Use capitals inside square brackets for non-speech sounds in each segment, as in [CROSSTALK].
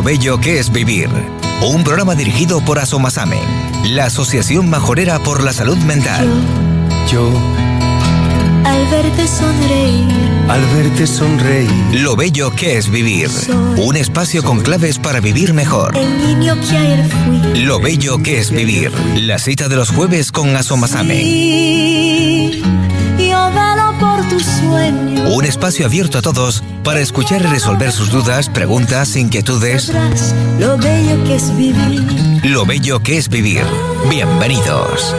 Lo Bello que es Vivir. Un programa dirigido por Asomasame, la Asociación Majorera por la Salud Mental. Yo, al verte sonreír, al verte sonreír, Lo Bello que es Vivir. Un espacio con claves para vivir mejor. el niño que ayer fui. Lo Bello que es Vivir. La cita de los jueves con Asomasame. Sí, Yo por tus sueños. Un espacio abierto a todos para escuchar y resolver sus dudas, preguntas, inquietudes. Lo bello que es vivir. Lo Bello que es Vivir. Bienvenidos.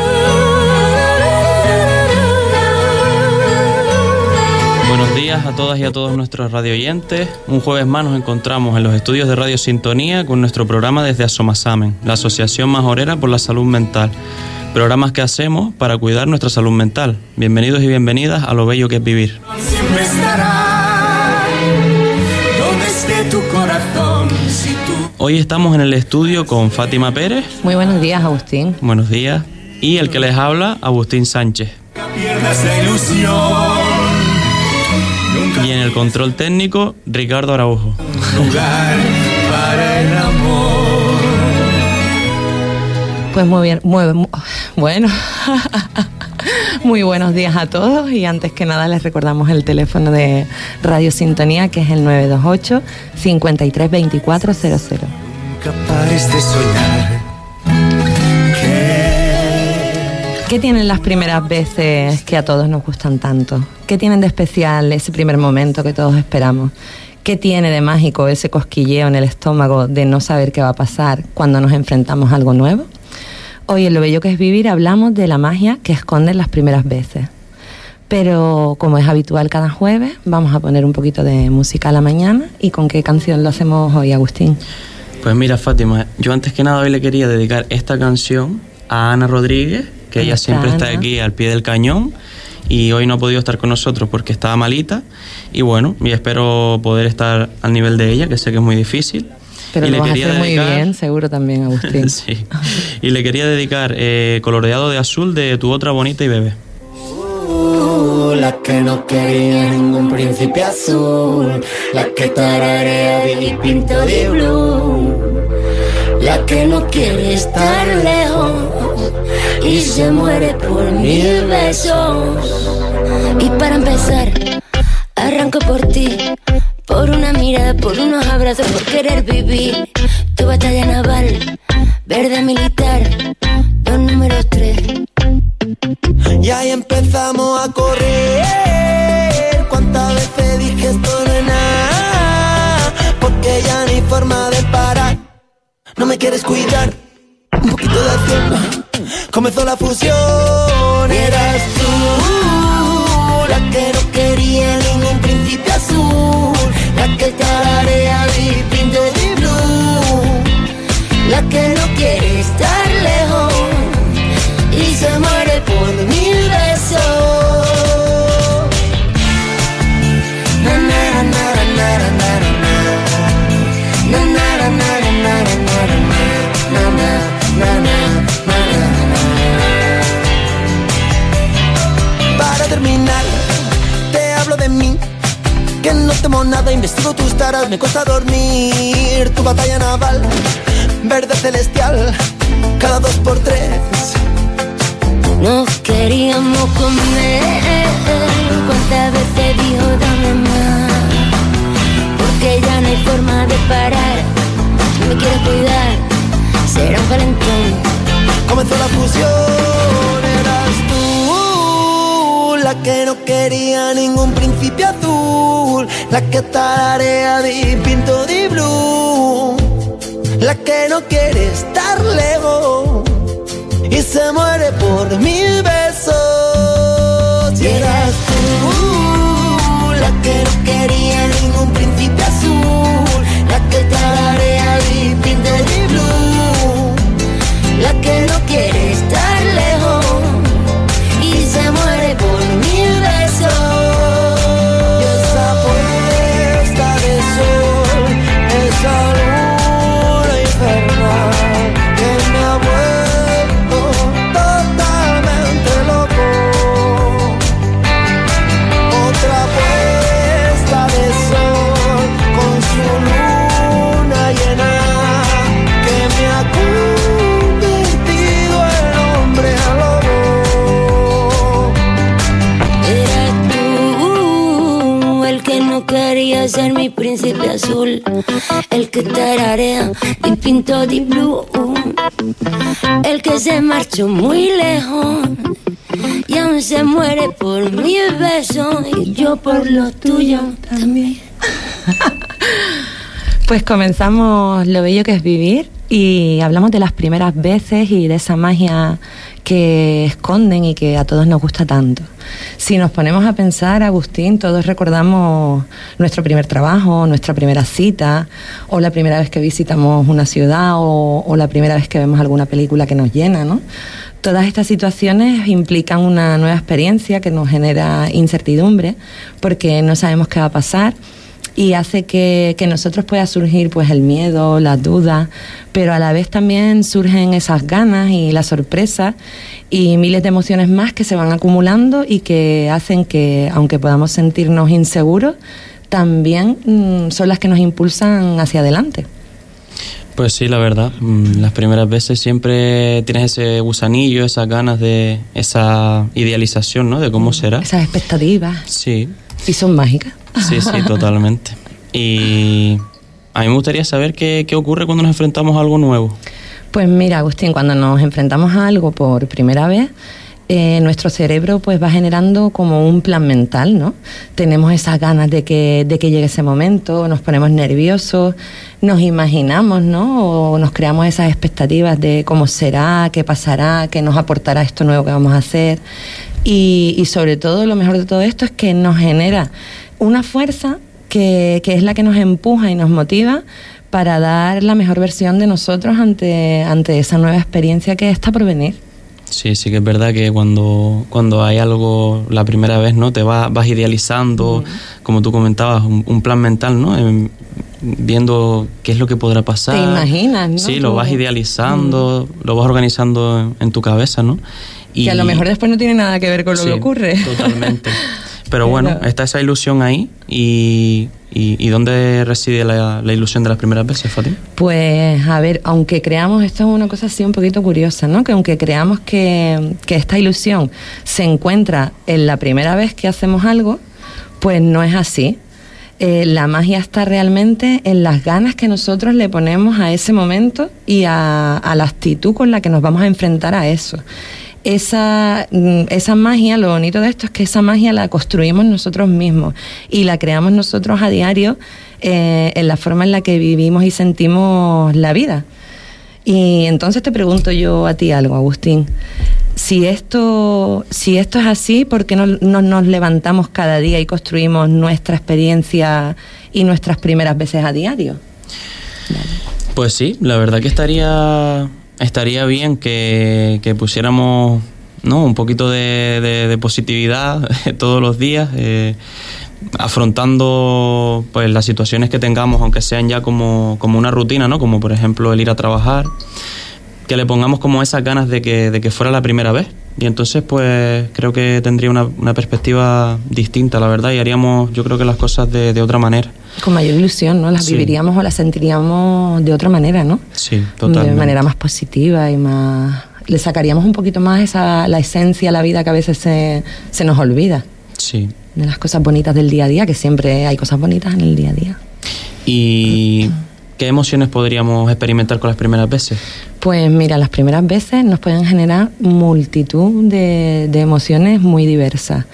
Buenos días a todas y a todos nuestros radioyentes. Un jueves más nos encontramos en los estudios de Radio Sintonía con nuestro programa desde Asomasamen, la Asociación Majorera por la Salud Mental. Programas que hacemos para cuidar nuestra salud mental. Bienvenidos y bienvenidas a lo bello que es vivir. siempre estará donde esté tu corazón si tú Hoy estamos en el estudio con Fátima Pérez. Muy buenos días, Agustín. Buenos días. Y el que les habla, Agustín Sánchez. pierdas la ilusión Y en el control técnico, Ricardo Araujo. lugar para el amor Pues muy bien, muy, mu- bueno. [LAUGHS] Muy buenos días a todos y antes que nada les recordamos el teléfono de Radio Sintonía que es el 928 53 24 00. nunca pares de soñar. ¿Qué tienen las primeras veces que a todos nos gustan tanto? ¿Qué tienen de especial ese primer momento que todos esperamos? ¿Qué tiene de mágico ese cosquilleo en el estómago de no saber qué va a pasar cuando nos enfrentamos a algo nuevo? Hoy en Lo Bello que es Vivir hablamos de la magia que esconden las primeras veces. Pero como es habitual cada jueves, vamos a poner un poquito de música a la mañana. ¿Y con qué canción lo hacemos hoy, Agustín? Pues mira, Fátima, yo antes que nada hoy le quería dedicar esta canción a Ana Rodríguez, que ¿Cómo ella está, siempre está aquí al pie del cañón y hoy no ha podido estar con nosotros porque estaba malita. Y bueno, y espero poder estar al nivel de ella, que sé que es muy difícil. Pero Y lo le vas a quería hacer muy dedicar- bien, seguro también, Agustín. [LAUGHS] sí. Y le quería dedicar eh, Coloreado de Azul de Tu Otra Bonita y Bebé. Uh, la que no quería ningún príncipe azul, la que tararea Billy Pinto de blue, la que no quiere estar lejos y se muere por mil besos. Y para empezar, arranco por ti, por una mirada, por unos abrazos, por querer vivir. Tu batalla naval, verde militar, dos números tres. Y ahí empezamos a correr. ¿Cuántas veces dije esto no nada? Porque ya no hay forma de parar. No me quieres cuidar. Un poquito de acción. Comenzó la fusión. Eras tú Temo nada, investigo tus taras, me cuesta dormir. Tu batalla naval, verde celestial, cada dos por tres. Nos queríamos comer, cuántas veces dijo dame más, porque ya no hay forma de parar, me quieres cuidar, será un calentón. comenzó la fusión. Que no quería ningún príncipe azul, la que tararea de pinto de blue, la que no quiere estar lejos y se muere por mil besos. Y tú la que no quería ningún príncipe azul, la que tararea ser mi príncipe azul, el que tararea y pinto de blue, el que se marchó muy lejos y aún se muere por mi beso y yo por lo tuyo también. [LAUGHS] Pues comenzamos lo bello que es vivir y hablamos de las primeras veces y de esa magia que esconden y que a todos nos gusta tanto. Si nos ponemos a pensar, Agustín, todos recordamos nuestro primer trabajo, nuestra primera cita, o la primera vez que visitamos una ciudad, o, la primera vez que vemos alguna película que nos llena, ¿no? Todas estas situaciones implican una nueva experiencia que nos genera incertidumbre, porque no sabemos qué va a pasar y hace que, que nosotros pueda surgir pues el miedo, las dudas, pero a la vez también surgen esas ganas y la sorpresa y miles de emociones más que se van acumulando y que hacen que, aunque podamos sentirnos inseguros, también mm, son las que nos impulsan hacia adelante. Pues sí, la verdad. Mm, Las primeras veces siempre tienes ese gusanillo, esas ganas de esa idealización, ¿no? De cómo será. Esas expectativas. Sí, Y son mágicas. Sí, sí, [LAUGHS] totalmente. Y a mí me gustaría saber qué, qué ocurre cuando nos enfrentamos a algo nuevo. Pues mira, Agustín, cuando nos enfrentamos a algo por primera vez, eh, nuestro cerebro pues va generando como un plan mental, ¿no? Tenemos esas ganas de que, de que llegue ese momento, nos ponemos nerviosos, nos imaginamos, ¿no? O nos creamos esas expectativas de cómo será, qué pasará, qué nos aportará esto nuevo que vamos a hacer. Y, y sobre todo, lo mejor de todo esto es que nos genera una fuerza que, que es la que nos empuja y nos motiva para dar la mejor versión de nosotros ante, ante esa nueva experiencia que está por venir. Sí, sí que es verdad que cuando, cuando hay algo la primera vez, ¿no? Te va- vas idealizando, como tú comentabas, un, un plan mental, ¿no? Em, viendo qué es lo que podrá pasar. Te imaginas, ¿no? Sí, lo vas idealizando, lo vas organizando en, en tu cabeza, ¿no? Y Que a lo mejor después no tiene nada que ver con lo Sí, que ocurre. Totalmente. [LAUGHS] Pero bueno, está esa ilusión ahí. Y, y, y dónde reside la, la ilusión de las primeras veces, Fátima? Pues a ver, aunque creamos, esto es una cosa así un poquito curiosa, ¿no? Que aunque creamos que, que esta ilusión se encuentra en la primera vez que hacemos algo, pues no es así. Eh, la magia está realmente en las ganas que nosotros le ponemos a ese momento y a, a la actitud con la que nos vamos a enfrentar a eso. Esa, mm, esa magia, lo bonito de esto es que esa magia la construimos nosotros mismos y la creamos nosotros a diario eh, en la forma en la que vivimos y sentimos la vida. Y entonces te pregunto yo a ti algo, Agustín. Si esto, si esto es así, ¿por qué no, no nos levantamos cada día y construimos nuestra experiencia y nuestras primeras veces a diario? Pues sí, la verdad que estaría, estaría bien que, que pusiéramos ¿no? un poquito de, positividad [LAUGHS] todos los días, eh, afrontando pues, las situaciones que tengamos, aunque sean ya como, como una rutina, ¿no? como por ejemplo el ir a trabajar, que le pongamos como esas ganas de que, de que fuera la primera vez. Y entonces pues creo que tendría una, una perspectiva distinta, la verdad, y haríamos yo creo que las cosas de, de otra manera. Con mayor ilusión, ¿no? Las Sí. viviríamos o las sentiríamos de otra manera, ¿no? Sí, totalmente. De manera más positiva y más... Le sacaríamos un poquito más esa, la esencia a la vida que a veces se, se nos olvida. Sí. De las cosas bonitas del día a día, que siempre hay cosas bonitas en el día a día. ¿Y qué emociones podríamos experimentar con las primeras veces? Pues mira, las primeras veces nos pueden generar multitud de, emociones muy diversas.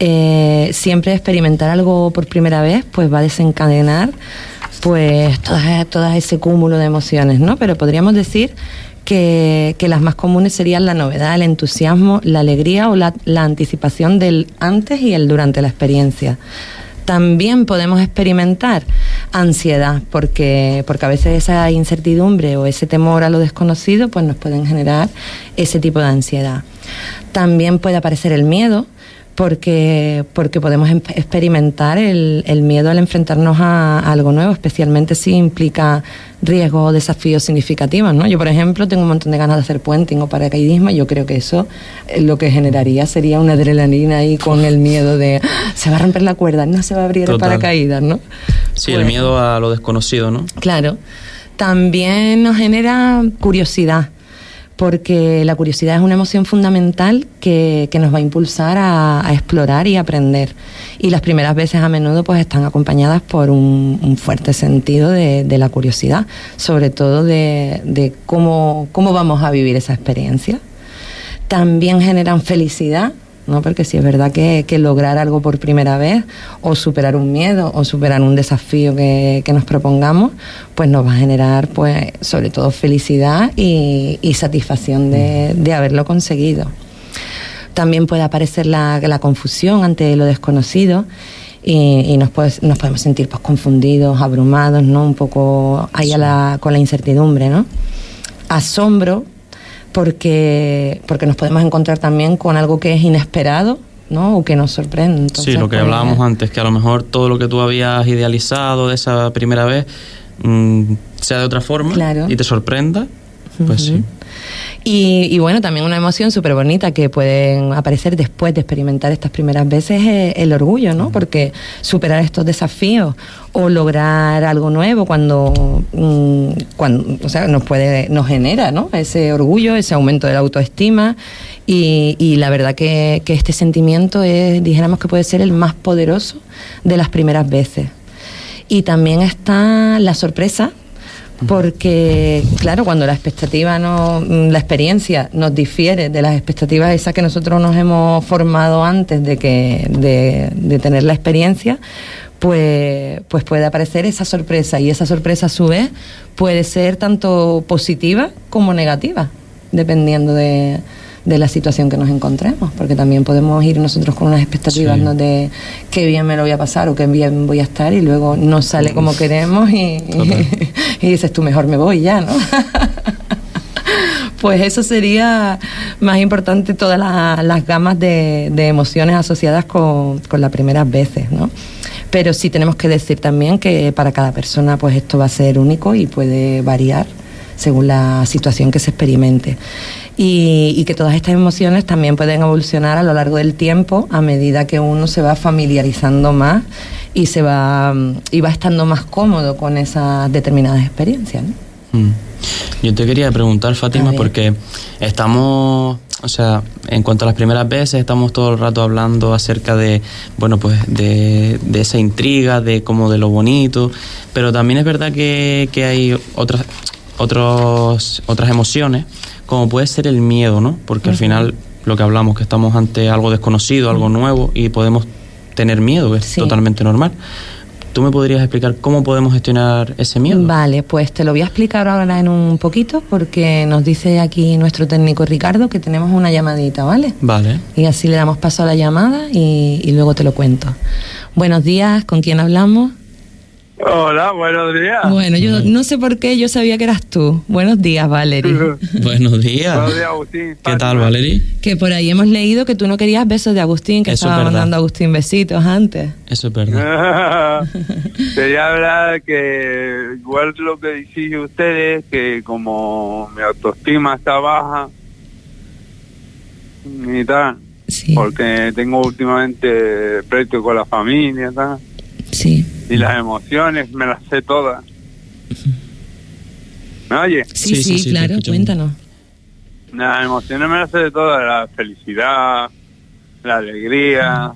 Eh, siempre experimentar algo por primera vez pues va a desencadenar pues todo, todo ese cúmulo de emociones, ¿no? Pero podríamos decir que, que las más comunes serían la novedad, el entusiasmo, la alegría o la, la anticipación del antes y el durante la experiencia. También podemos experimentar ansiedad, porque, porque a veces esa incertidumbre o ese temor a lo desconocido pues nos pueden generar ese tipo de ansiedad. También puede aparecer el miedo, porque, porque podemos em- experimentar el, el miedo al enfrentarnos a, a algo nuevo, especialmente si implica riesgos o desafíos significativos. ¿no? Yo, por ejemplo, tengo un montón de ganas de hacer puenting o paracaidismo y yo creo que eso eh, lo que generaría sería una adrenalina ahí con el miedo de "Ah, se va a romper la cuerda, no se va a abrir Total. el paracaídas, ¿no? Sí, el miedo a lo desconocido, ¿no? Claro. También nos genera curiosidad, porque la curiosidad es una emoción fundamental que, nos va a impulsar a, explorar y aprender. Y las primeras veces a menudo pues están acompañadas por un, fuerte sentido de, la curiosidad, sobre todo de, cómo, cómo vamos a vivir esa experiencia. También generan felicidad ¿no? Porque si es verdad que, lograr algo por primera vez, o superar un miedo, o superar un desafío que, nos propongamos, pues nos va a generar, pues, sobre todo felicidad y, satisfacción de, haberlo conseguido. También puede aparecer la, confusión ante lo desconocido y, nos, nos podemos sentir pues, confundidos, abrumados, ¿no? Un poco ahí con la incertidumbre, ¿no? Asombro, porque, porque nos podemos encontrar también con algo que es inesperado, ¿no? O que nos sorprende. sí, lo que pues, hablábamos antes, que a lo mejor todo lo que tú habías idealizado de esa primera vez mm, sea de otra forma y te sorprenda, pues sí. Y, bueno, también una emoción súper bonita que puede aparecer después de experimentar estas primeras veces es el orgullo, ¿no? Porque superar estos desafíos o lograr algo nuevo cuando, mm, cuando o sea, nos puede, nos genera, ¿no? Ese orgullo, ese aumento de la autoestima y, y la verdad que, que este sentimiento es, dijéramos que puede ser el más poderoso de las primeras veces. Y también está la sorpresa, porque claro, cuando la expectativa no, la experiencia nos difiere de las expectativas esas que nosotros nos hemos formado antes de que de, tener la experiencia, pues, pues puede aparecer esa sorpresa. Y esa sorpresa a su vez puede ser tanto positiva como negativa, dependiendo de, de la situación que nos encontremos, porque también podemos ir nosotros con unas expectativas ¿no? de qué bien me lo voy a pasar o qué bien voy a estar y luego no sale como queremos y, [LAUGHS] y, dices tú mejor me voy ya, ¿no? [LAUGHS] pues eso sería más importante todas las gamas de, de, emociones asociadas con, con las primeras veces, ¿no? Pero sí tenemos que decir también que para cada persona pues esto va a ser único y puede variar según la situación que se experimente y, que todas estas emociones también pueden evolucionar a lo largo del tiempo a medida que uno se va familiarizando más y se va y va estando más cómodo con esas determinadas experiencias. Mm. Yo te quería preguntar, Fátima, porque estamos, o sea, en cuanto a las primeras veces, estamos todo el rato hablando acerca de, bueno, pues de, de esa intriga, de como de lo bonito, pero también es verdad que, que hay otras, otros, otras emociones como puede ser el miedo, ¿no? Porque al final lo que hablamos, que estamos ante algo desconocido, algo nuevo y podemos tener miedo, que es totalmente normal. ¿Tú me podrías explicar cómo podemos gestionar ese miedo? Vale, pues te lo voy a explicar ahora en un poquito porque nos dice aquí nuestro técnico Ricardo que tenemos una llamadita, ¿vale? Vale. Y así le damos paso a la llamada y, y luego te lo cuento. Buenos días, ¿con quién hablamos? Hola, buenos días. Bueno, yo no sé por qué yo sabía que eras tú. Buenos días, Valerie. [LAUGHS] buenos días. Buenos días, Agustín. ¿Qué tal, Valerie? Que por ahí hemos leído que tú no querías besos de Agustín, que estaba mandando a Agustín besitos antes. Eso es verdad. [LAUGHS] Quería hablar que, igual lo que decís ustedes, que como mi autoestima está baja, y tal, porque tengo últimamente precio con la familia, tal. Y las emociones me las sé todas. ¿Me oye? Sí, sí, claro, cuéntanos. Las emociones me las sé de todas, la felicidad, la alegría,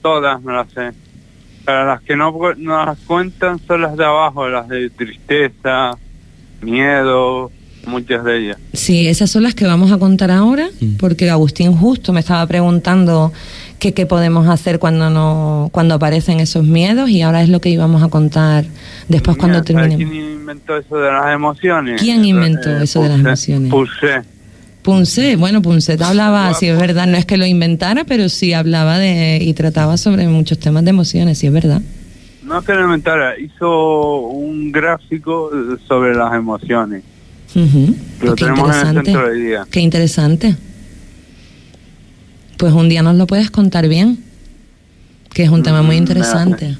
todas me las sé. Pero las que no, no las cuentan son las de abajo, las de tristeza, miedo, muchas de ellas. Sí, esas son las que vamos a contar ahora, mm. porque Agustín justo me estaba preguntando que qué podemos hacer cuando no cuando aparecen esos miedos y ahora es lo que íbamos a contar después cuando terminemos. ¿Quién inventó eso de las emociones? ¿Quién inventó eh, eso de las emociones? Punce. Punce, bueno, Punce hablaba, si es verdad, no es que lo inventara, pero sí hablaba de y trataba sobre muchos temas de emociones, sí es verdad. No es que lo inventara, hizo un gráfico sobre las emociones. Lo tenemos en el centro de día. Qué interesante. Pues un día nos lo puedes contar bien, que es un tema muy mm, interesante.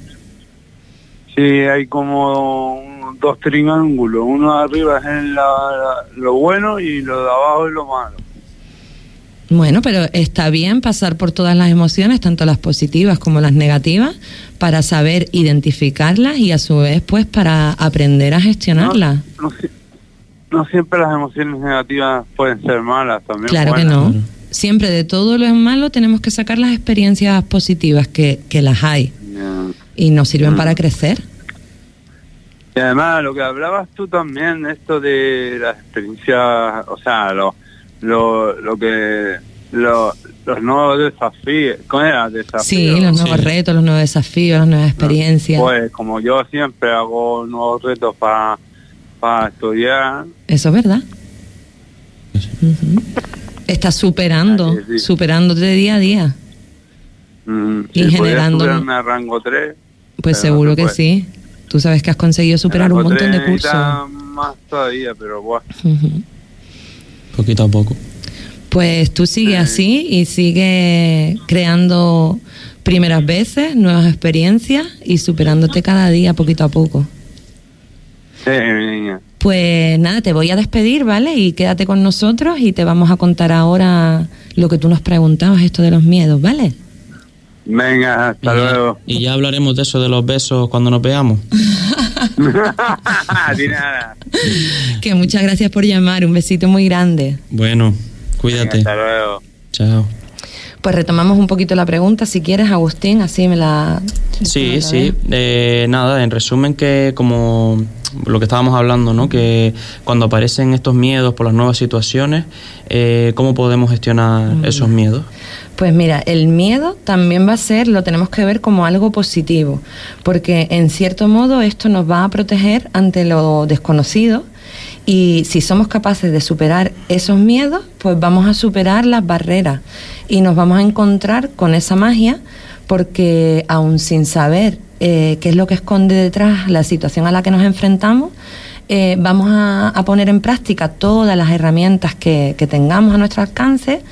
Sí, hay como dos triángulos, uno de arriba es lo bueno y lo de abajo es lo malo. Bueno, pero está bien pasar por todas las emociones, tanto las positivas como las negativas, para saber identificarlas y a su vez pues para aprender a gestionarlas. no siempre las emociones negativas pueden ser malas también. Claro que no. Siempre de todo lo malo tenemos que sacar las experiencias positivas que, que las hay y nos sirven Mm. para crecer. Y además, lo que hablabas tú también, esto de las experiencias, o sea, lo, lo, lo que, lo- los nuevos desafíos, ¿cómo era? Desafíos. Sí, los nuevos Sí. retos, los nuevos desafíos, las nuevas experiencias. Pues como yo siempre hago nuevos retos para estudiar, Eso es verdad. Estás superando, Ah, sí, superándote día a día. mm, Y si generando- rango 3, Pues no seguro se que puede. sí. Tú sabes que has conseguido superar un montón de cursos. más todavía, pero bueno. Poquito a poco. Pues tú sigues así y sigue creando primeras veces, nuevas experiencias y superándote cada día poquito a poco. Sí, niña. Pues nada, te voy a despedir, ¿vale? Y quédate con nosotros y te vamos a contar ahora lo que tú nos preguntabas, esto de los miedos, ¿vale? Venga, hasta y, ya, luego. y ya hablaremos de eso de los besos cuando nos veamos. [LAUGHS] Di nada. [LAUGHS] Que muchas gracias por llamar, un besito muy grande. Bueno, Venga, cuídate. hasta luego. Chao. Pues retomamos un poquito la pregunta, si quieres, Agustín, así me la... Sí, sí. Eh, nada, en resumen que como lo que estábamos hablando, ¿no? Que cuando aparecen estos miedos por las nuevas situaciones, eh, ¿cómo podemos gestionar esos miedos? Pues mira, el miedo también va a ser, lo tenemos que ver como algo positivo, porque en cierto modo esto nos va a proteger ante lo desconocido y si somos capaces de superar esos miedos, pues vamos a superar las barreras y nos vamos a encontrar con esa magia porque aún sin saber eh, qué es lo que esconde detrás la situación a la que nos enfrentamos, eh, vamos a, a poner en práctica todas las herramientas que, que tengamos a nuestro alcance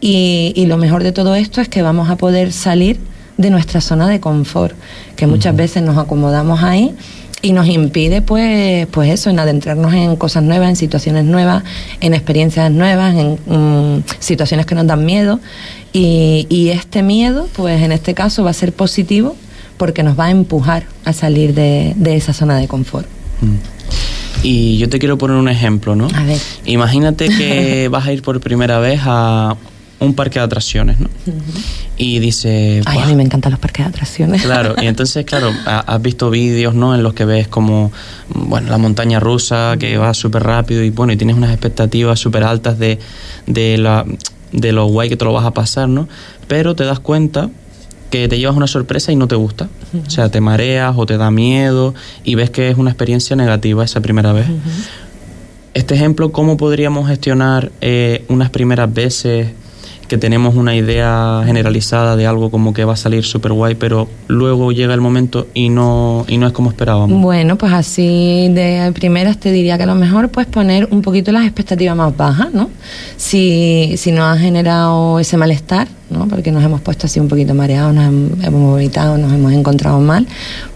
y, y lo mejor de todo esto es que vamos a poder salir de nuestra zona de confort, que muchas veces nos acomodamos ahí y nos impide pues pues eso en adentrarnos en cosas nuevas en situaciones nuevas en experiencias nuevas en mm, situaciones que nos dan miedo. Y, y este miedo pues en este caso va a ser positivo porque nos va a empujar a salir de, de esa zona de confort Y yo te quiero poner un ejemplo, ¿no? A ver. Imagínate que [LAUGHS] vas a ir por primera vez a un parque de atracciones, ¿no? Y dice... ay a "Buah, mí me encantan los parques de atracciones Claro, y entonces, claro, ha- has visto vídeos, ¿no? En los que ves como, bueno, la montaña rusa que va súper rápido y, bueno, y tienes unas expectativas súper altas de, de, la, de lo guay que te lo vas a pasar, ¿no? Pero te das cuenta que te llevas una sorpresa y no te gusta. O sea, te mareas o te da miedo y ves que es una experiencia negativa esa primera vez. Este ejemplo, ¿cómo podríamos gestionar eh, unas primeras veces que tenemos una idea generalizada de algo como que va a salir súper guay, pero luego llega el momento y no, y no es como esperábamos? Bueno, pues así de primeras te diría que a lo mejor pues poner un poquito las expectativas más bajas, ¿no? Si, si nos ha generado ese malestar, ¿no? Porque nos hemos puesto así un poquito mareados, nos hem- hemos vomitado, nos hemos encontrado mal,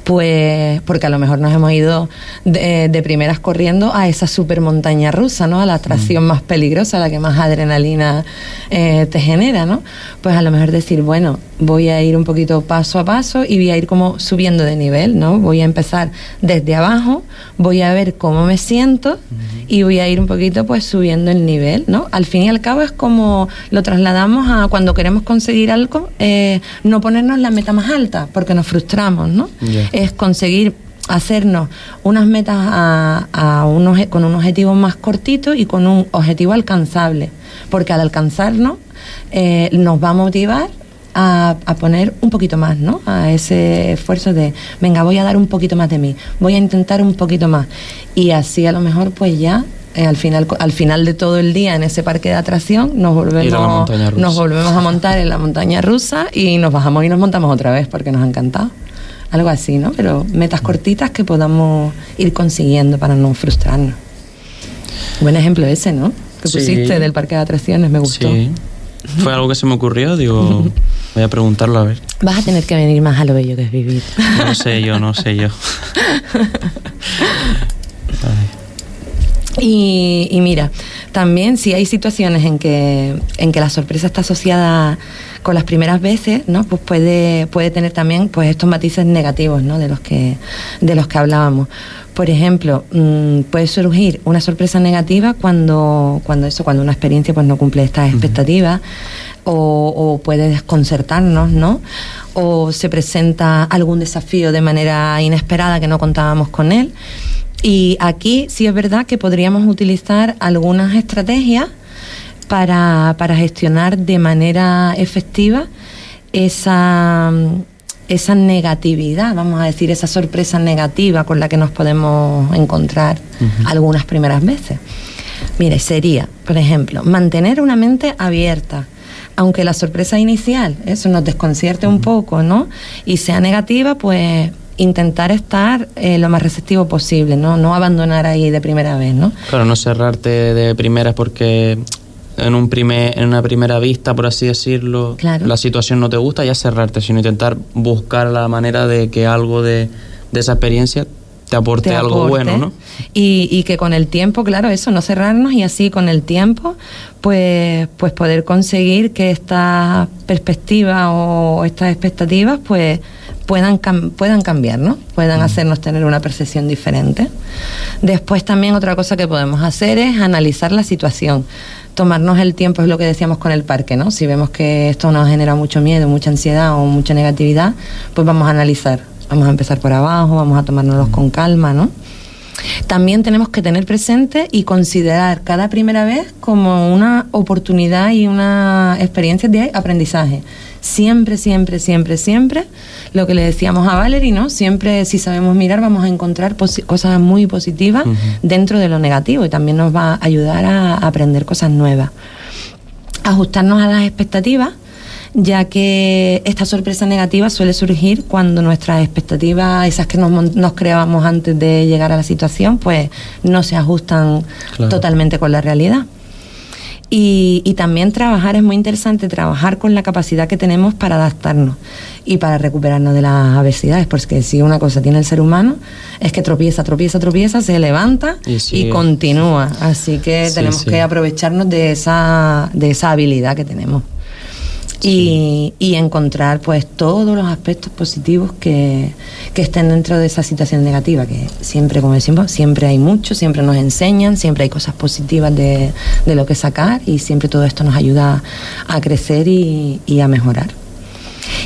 pues porque a lo mejor nos hemos ido de, de primeras corriendo a esa super montaña rusa, ¿no? A la atracción más peligrosa, la que más adrenalina eh, te genera, ¿no? Pues a lo mejor decir, bueno, voy a ir un poquito paso a paso y voy a ir como subiendo de nivel, ¿no? Voy a empezar desde abajo, voy a ver cómo me siento y voy a ir un poquito pues subiendo el nivel, ¿no? Al fin y al cabo es como lo trasladamos a cuando queremos conseguir algo, eh, no ponernos la meta más alta porque nos frustramos, ¿no? Es conseguir hacernos unas metas a, a un oje- con un objetivo más cortito y con un objetivo alcanzable, porque al alcanzarnos eh, nos va a motivar a, a poner un poquito más, ¿no? A ese esfuerzo de, venga, voy a dar un poquito más de mí, voy a intentar un poquito más. Y así a lo mejor pues ya eh, al final al final de todo el día en ese parque de atracción nos a volvemos rusa. nos volvemos a montar en la montaña rusa y nos bajamos y nos montamos otra vez porque nos ha encantado. Algo así, ¿no? Pero metas cortitas que podamos ir consiguiendo para no frustrarnos. Buen ejemplo ese, ¿no? Que Sí. pusiste del parque de atracciones, me gustó. Sí. Fue algo que se me ocurrió, digo, [LAUGHS] voy a preguntarlo a ver. Vas a tener que venir más a lo bello que es vivir. No sé yo, no sé yo. [LAUGHS] Y, y mira, también si hay situaciones en que, en que la sorpresa está asociada con las primeras veces, ¿no? Pues puede, puede tener también pues estos matices negativos, ¿no? De los que, de los que hablábamos. Por ejemplo, mm, puede surgir una sorpresa negativa cuando, cuando eso, cuando una experiencia pues no cumple estas expectativas. O, o, puede desconcertarnos, ¿no? O se presenta algún desafío de manera inesperada que no contábamos con él. Y aquí sí es verdad que podríamos utilizar algunas estrategias para, para gestionar de manera efectiva esa, esa negatividad, vamos a decir, esa sorpresa negativa con la que nos podemos encontrar algunas primeras veces. Mire, sería, por ejemplo, mantener una mente abierta, aunque la sorpresa inicial, eso nos desconcierte un poco, ¿no? Y sea negativa, pues intentar estar eh, lo más receptivo posible, ¿no? No abandonar ahí de primera vez, ¿no? Claro, no cerrarte de primeras porque en, un primer, en una primera vista, por así decirlo, la situación no te gusta, ya cerrarte, sino intentar buscar la manera de que algo de, de esa experiencia te aporte, algo bueno, ¿no? Y, y, que con el tiempo, claro, eso, no cerrarnos y así con el tiempo, pues, pues poder conseguir que esta perspectiva o estas expectativas, pues puedan, puedan cambiar, ¿no? Puedan hacernos tener una percepción diferente. Después también otra cosa que podemos hacer es analizar la situación tomarnos el tiempo, es lo que decíamos con el parque, ¿no? Si vemos que esto nos genera mucho miedo, mucha ansiedad o mucha negatividad, pues vamos a analizar. Vamos a empezar por abajo, vamos a tomárnoslos con calma, ¿no? También tenemos que tener presente y considerar cada primera vez como una oportunidad y una experiencia de aprendizaje siempre, siempre, siempre, siempre, lo que le decíamos a Valerie, ¿no? Siempre, si sabemos mirar, vamos a encontrar cosas muy positivas dentro de lo negativo y también nos va a ayudar a aprender cosas nuevas. Ajustarnos a las expectativas ya que esta sorpresa negativa suele surgir cuando nuestras expectativas, esas que nos, creábamos antes de llegar a la situación, pues no se ajustan totalmente con la realidad. Y, también trabajar, es muy interesante trabajar con la capacidad que tenemos para adaptarnos y para recuperarnos de las adversidades, porque si una cosa tiene el ser humano es que tropieza, tropieza, tropieza, se levanta y, continúa. Así que tenemos que aprovecharnos de esa, de esa habilidad que tenemos y, encontrar pues todos los aspectos positivos que, estén dentro de esa situación negativa, que siempre, como decimos, siempre hay mucho, siempre nos enseñan, siempre hay cosas positivas de, lo que sacar y siempre todo esto nos ayuda a crecer y a mejorar.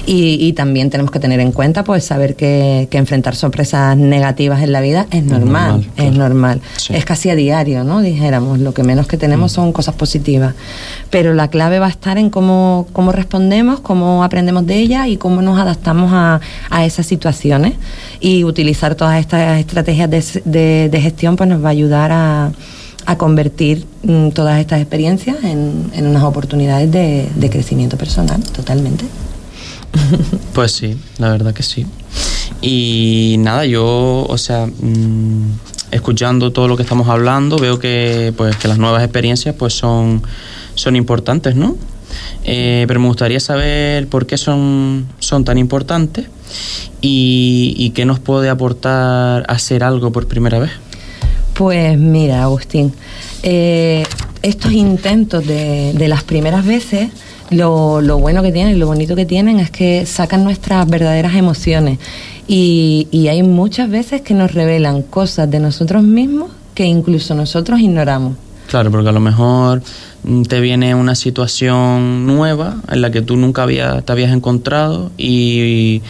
Y, también tenemos que tener en cuenta, pues, saber que, enfrentar sorpresas negativas en la vida es normal, es normal. Es casi a diario, ¿no? Dijéramos, lo que menos que tenemos mm. son cosas positivas. Pero la clave va a estar en cómo, cómo respondemos, cómo aprendemos de ellas y cómo nos adaptamos a, esas situaciones. Y utilizar todas estas estrategias de, gestión, pues nos va a ayudar a convertir mm, todas estas experiencias en, unas oportunidades de, de, crecimiento personal, totalmente. [LAUGHS] Pues sí, la verdad que sí. Y nada, yo, o sea, mm, escuchando todo lo que estamos hablando, veo que, pues, que las nuevas experiencias pues son, son importantes, ¿no? Eh, pero me gustaría saber por qué son, son tan importantes y, qué nos puede aportar hacer algo por primera vez. Pues mira, Agustín, eh, estos intentos de, de las primeras veces lo, lo bueno que tienen lo bonito que tienen es que sacan nuestras verdaderas emociones. Y, y hay muchas veces que nos revelan cosas de nosotros mismos que incluso nosotros ignoramos. Claro, porque a lo mejor mm, te viene una situación nueva en la que tú nunca había, te habías encontrado y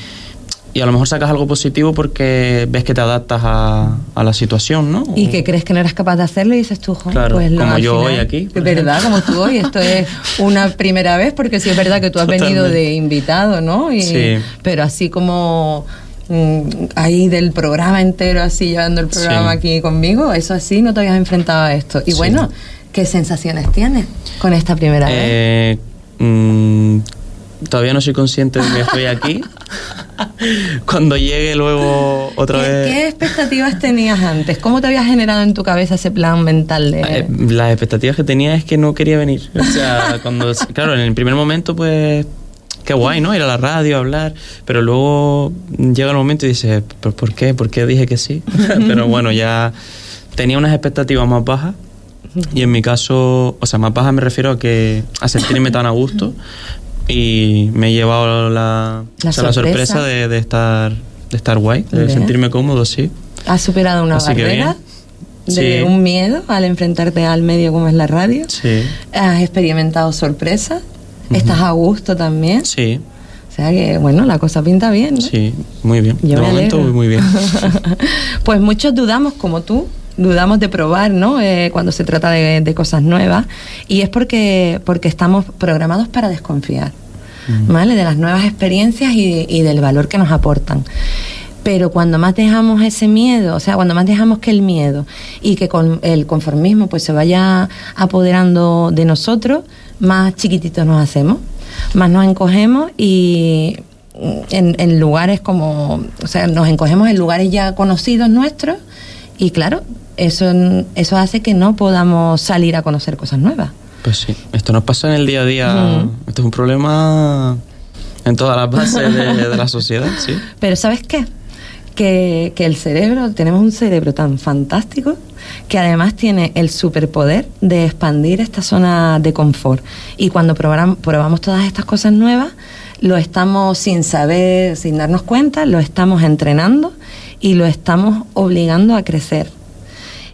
a lo mejor sacas algo positivo porque ves que te adaptas a, a la situación, ¿no? Y que crees que no eras capaz de hacerlo y dices tú, claro, pues como yo hoy aquí. Es verdad, como tú hoy. Esto [LAUGHS] es una primera vez porque sí es verdad que tú has venido de invitado, ¿no? Y, sí. Pero así como mm, ahí del programa entero, así llevando el programa aquí conmigo, eso así no te habías enfrentado a esto. Y bueno, ¿qué sensaciones tienes con esta primera eh, vez? Mm, todavía no soy consciente de que estoy aquí. [LAUGHS] Cuando llegue luego otra vez. ¿Qué expectativas tenías antes? ¿Cómo te había generado en tu cabeza ese plan mental de.? Eh, las expectativas que tenía es que no quería venir. O sea, [LAUGHS] cuando. claro, en el primer momento, pues. Qué guay, ¿no? Ir a la radio, hablar. Pero luego llega el momento y dices, ¿por qué? ¿Por qué dije que sí? [LAUGHS] pero bueno, ya tenía unas expectativas más bajas y en mi caso, o sea, más bajas me refiero a que a sentirme tan a gusto, y me he llevado la, La o sea, la sorpresa. sorpresa de, de estar de estar guay, de Bien. sentirme cómodo, sí. Has superado una Así barrera de Sí. un miedo al enfrentarte al medio como es la radio. Sí. Has experimentado sorpresas. Estás a gusto también. Sí, O sea que, bueno, la cosa pinta bien. ¿no? sí, muy bien. Yo de me momento alegro. muy bien. [LAUGHS] pues muchos dudamos como tú, dudamos de probar, ¿no? Eh, cuando se trata de, de cosas nuevas. Y es porque, porque estamos programados para desconfiar, ¿vale? De las nuevas experiencias y, y del valor que nos aportan. Pero cuando más dejamos ese miedo, o sea, cuando más dejamos que el miedo y que con el conformismo pues se vaya apoderando de nosotros, más chiquititos nos hacemos, más nos encogemos y en, en lugares como, o sea, nos encogemos en lugares ya conocidos nuestros y claro, eso, eso hace que no podamos salir a conocer cosas nuevas. Pues sí, esto nos pasa en el día a día. Esto es un problema en todas las bases de, de la sociedad, sí. [LAUGHS] Pero ¿sabes qué? Que, que el cerebro, tenemos un cerebro tan fantástico que además tiene el superpoder de expandir esta zona de confort. Y cuando probam- probamos todas estas cosas nuevas, lo estamos sin saber, sin darnos cuenta, lo estamos entrenando y lo estamos obligando a crecer.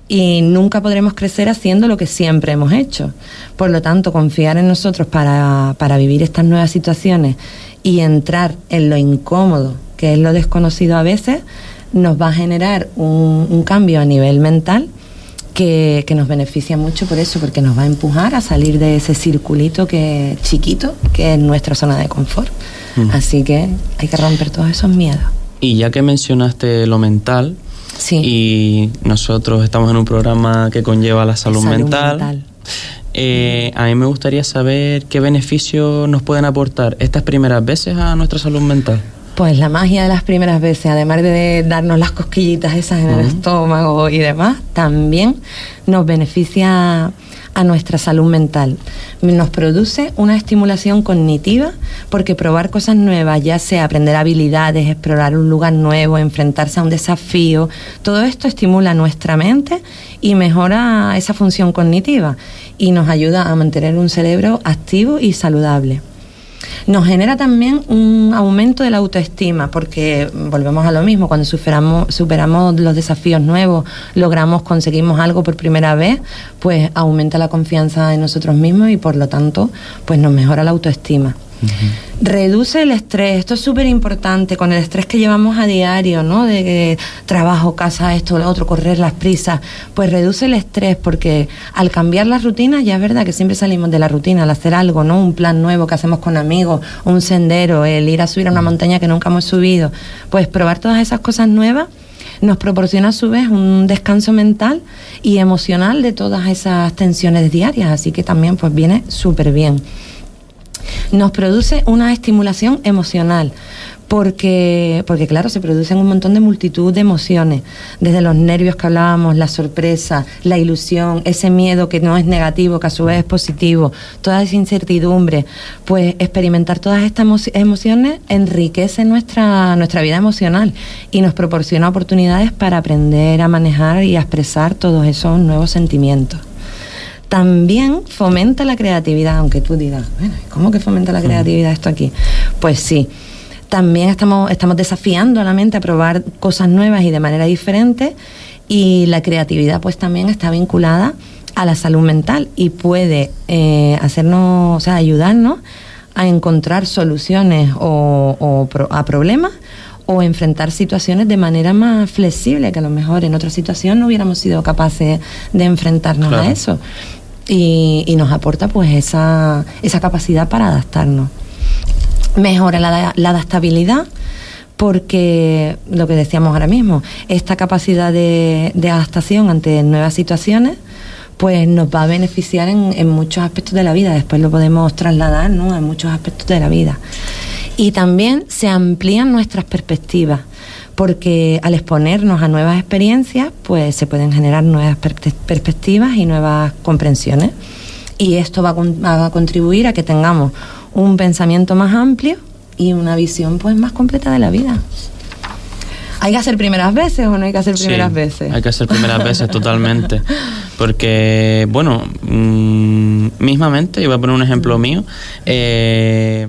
Y nunca podremos crecer haciendo lo que siempre hemos hecho. Por lo tanto, confiar en nosotros para, para vivir estas nuevas situaciones y entrar en lo incómodo, que es lo desconocido a veces, nos va a generar un, un cambio a nivel mental que, que nos beneficia mucho por eso, porque nos va a empujar a salir de ese circulito que chiquito, que es nuestra zona de confort. Mm. Así que hay que romper todos esos miedos. Y ya que mencionaste lo mental, Sí. y nosotros estamos en un programa que conlleva la salud, Salud mental, mental. eh, a mí me gustaría saber qué beneficios nos pueden aportar estas primeras veces a nuestra salud mental. Pues la magia de las primeras veces, además de darnos las cosquillitas esas en el estómago y demás, también nos beneficia a nuestra salud mental. Nos produce una estimulación cognitiva porque probar cosas nuevas, ya sea aprender habilidades, explorar un lugar nuevo, enfrentarse a un desafío, todo esto estimula nuestra mente y mejora esa función cognitiva y nos ayuda a mantener un cerebro activo y saludable. Nos genera también un aumento de la autoestima, porque volvemos a lo mismo, cuando superamos, superamos los desafíos nuevos, logramos, conseguimos algo por primera vez, pues aumenta la confianza en nosotros mismos y por lo tanto, pues nos mejora la autoestima. Reduce el estrés, esto es súper importante, con el estrés que llevamos a diario, ¿no? De que trabajo, casa, esto, lo otro, correr las prisas, pues reduce el estrés porque al cambiar las rutinas, ya es verdad que siempre salimos de la rutina, al hacer algo, ¿no? Un plan nuevo que hacemos con amigos, un sendero, el ir a subir a una montaña que nunca hemos subido, pues probar todas esas cosas nuevas nos proporciona a su vez un descanso mental y emocional de todas esas tensiones diarias, así que también pues viene súper bien nos produce una estimulación emocional. Porque, porque, claro, se producen un montón de multitud de emociones, desde los nervios que hablábamos, la sorpresa, la ilusión, ese miedo que no es negativo, que a su vez es positivo, toda esa incertidumbre. Pues experimentar todas estas emo- emociones enriquece nuestra, nuestra vida emocional y nos proporciona oportunidades para aprender a manejar y a expresar todos esos nuevos sentimientos también fomenta la creatividad, aunque tú digas, bueno, ¿cómo que fomenta la creatividad esto aquí? Pues sí, también estamos, estamos desafiando a la mente a probar cosas nuevas y de manera diferente y la creatividad pues también está vinculada a la salud mental y puede eh, hacernos, o sea, ayudarnos a encontrar soluciones o, o pro- a problemas o enfrentar situaciones de manera más flexible, que a lo mejor en otra situación no hubiéramos sido capaces de enfrentarnos Claro. a eso. Y, y nos aporta pues esa, esa capacidad para adaptarnos. Mejora la, la adaptabilidad porque lo que decíamos ahora mismo, esta capacidad de, de adaptación ante nuevas situaciones pues nos va a beneficiar en, muchos aspectos de la vida. Después lo podemos trasladar ¿no? a muchos aspectos de la vida. Y también se amplían nuestras perspectivas, porque al exponernos a nuevas experiencias, pues se pueden generar nuevas per- perspectivas y nuevas comprensiones. Y esto va a, con- va a contribuir a que tengamos un pensamiento más amplio y una visión pues más completa de la vida. ¿Hay que hacer primeras veces o no hay que hacer Sí, primeras veces? Hay que hacer primeras veces [LAUGHS] totalmente. Porque, bueno, mm, mismamente, y voy a poner un ejemplo mío, eh,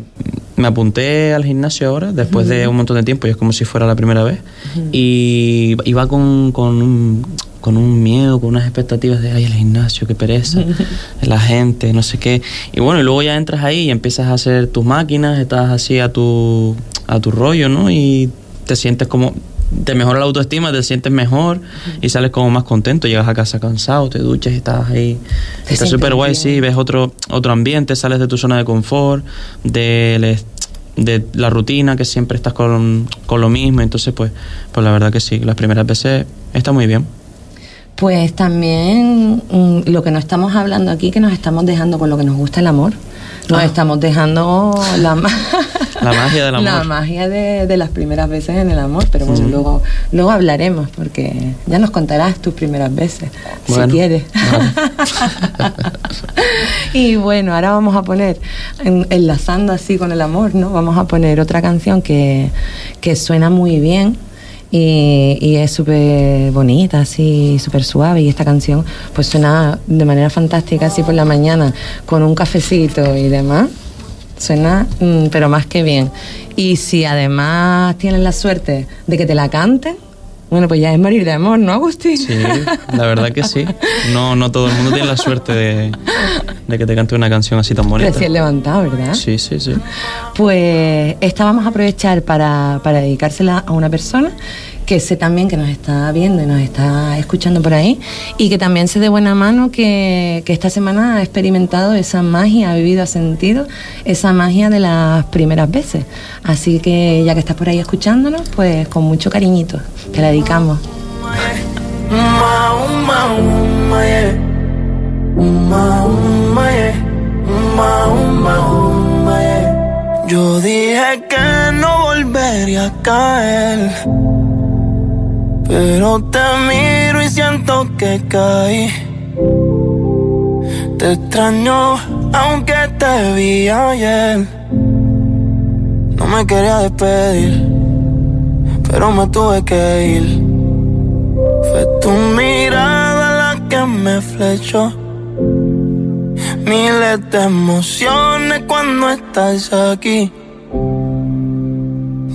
me apunté al gimnasio ahora, después de un montón de tiempo, y es como si fuera la primera vez, y iba con, con un con un miedo, con unas expectativas de, ay, el gimnasio, qué pereza, la gente, no sé qué. Y bueno, y luego ya entras ahí y empiezas a hacer tus máquinas, estás así a tu, a tu rollo, ¿no? Y te sientes como, te mejora la autoestima, te sientes mejor y sales como más contento, llegas a casa cansado, te duchas y estás ahí. Te Está súper guay, sí, ves otro, otro ambiente, sales de tu zona de confort, est- de la rutina, que siempre estás con, con lo mismo, entonces pues, pues la verdad que sí, las primeras veces está muy bien. Pues también mm, lo que no estamos hablando aquí, que nos estamos dejando con lo que nos gusta el amor. Nos Ah. estamos dejando la, ma- [LAUGHS] La magia del amor. La magia de, de las primeras veces en el amor, pero bueno, luego, luego hablaremos porque ya nos contarás tus primeras veces, Bueno, si quieres. vale. [LAUGHS] y bueno, ahora vamos a poner, en- enlazando así con el amor, ¿no? Vamos a poner otra canción que, que suena muy bien y, y es súper bonita, así, súper suave. Y esta canción pues suena de manera fantástica así por la mañana con un cafecito y demás. Suena, mm, pero más que bien. Y si además tienes la suerte de que te la canten, bueno, pues ya es morir de amor, ¿no, Agustín? Sí, la verdad que sí. No, no todo el mundo tiene la suerte de, de que te cante una canción así tan bonita. Recién levantado, ¿verdad? Sí, sí, sí. Pues esta vamos a aprovechar para, para dedicársela a una persona que sé también que nos está viendo y nos está escuchando por ahí y que también sé de buena mano que, que esta semana ha experimentado esa magia, ha vivido, ha sentido esa magia de las primeras veces. Así que ya que estás por ahí escuchándonos, pues con mucho cariñito te la dedicamos. Yo dije que no volvería a caer. Pero te miro y siento que caí. Te extraño aunque te vi ayer. No me quería despedir, pero me tuve que ir. Fue tu mirada la que me flechó. Miles de emociones cuando estás aquí.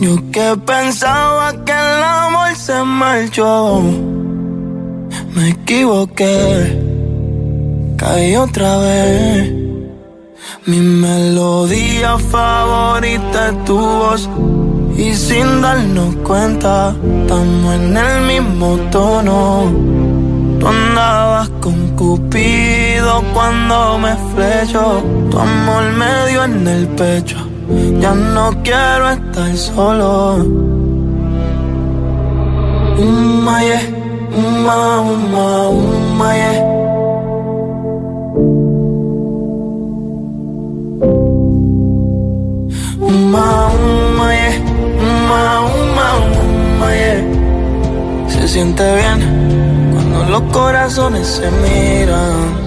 Yo que pensaba que el amor se marchó. Me equivoqué. Caí otra vez. Mi melodía favorita es tu voz. Y sin darnos cuenta, estamos en el mismo tono. Tú andabas con Cupido cuando me flechó. Tu amor me dio en el pecho. Ya no quiero estar solo. Uma, yeah. Uma, uma, uma, yeah. Uma, uma, yeah. Uma, uma, uma, yeah. Se siente bien cuando los corazones se miran.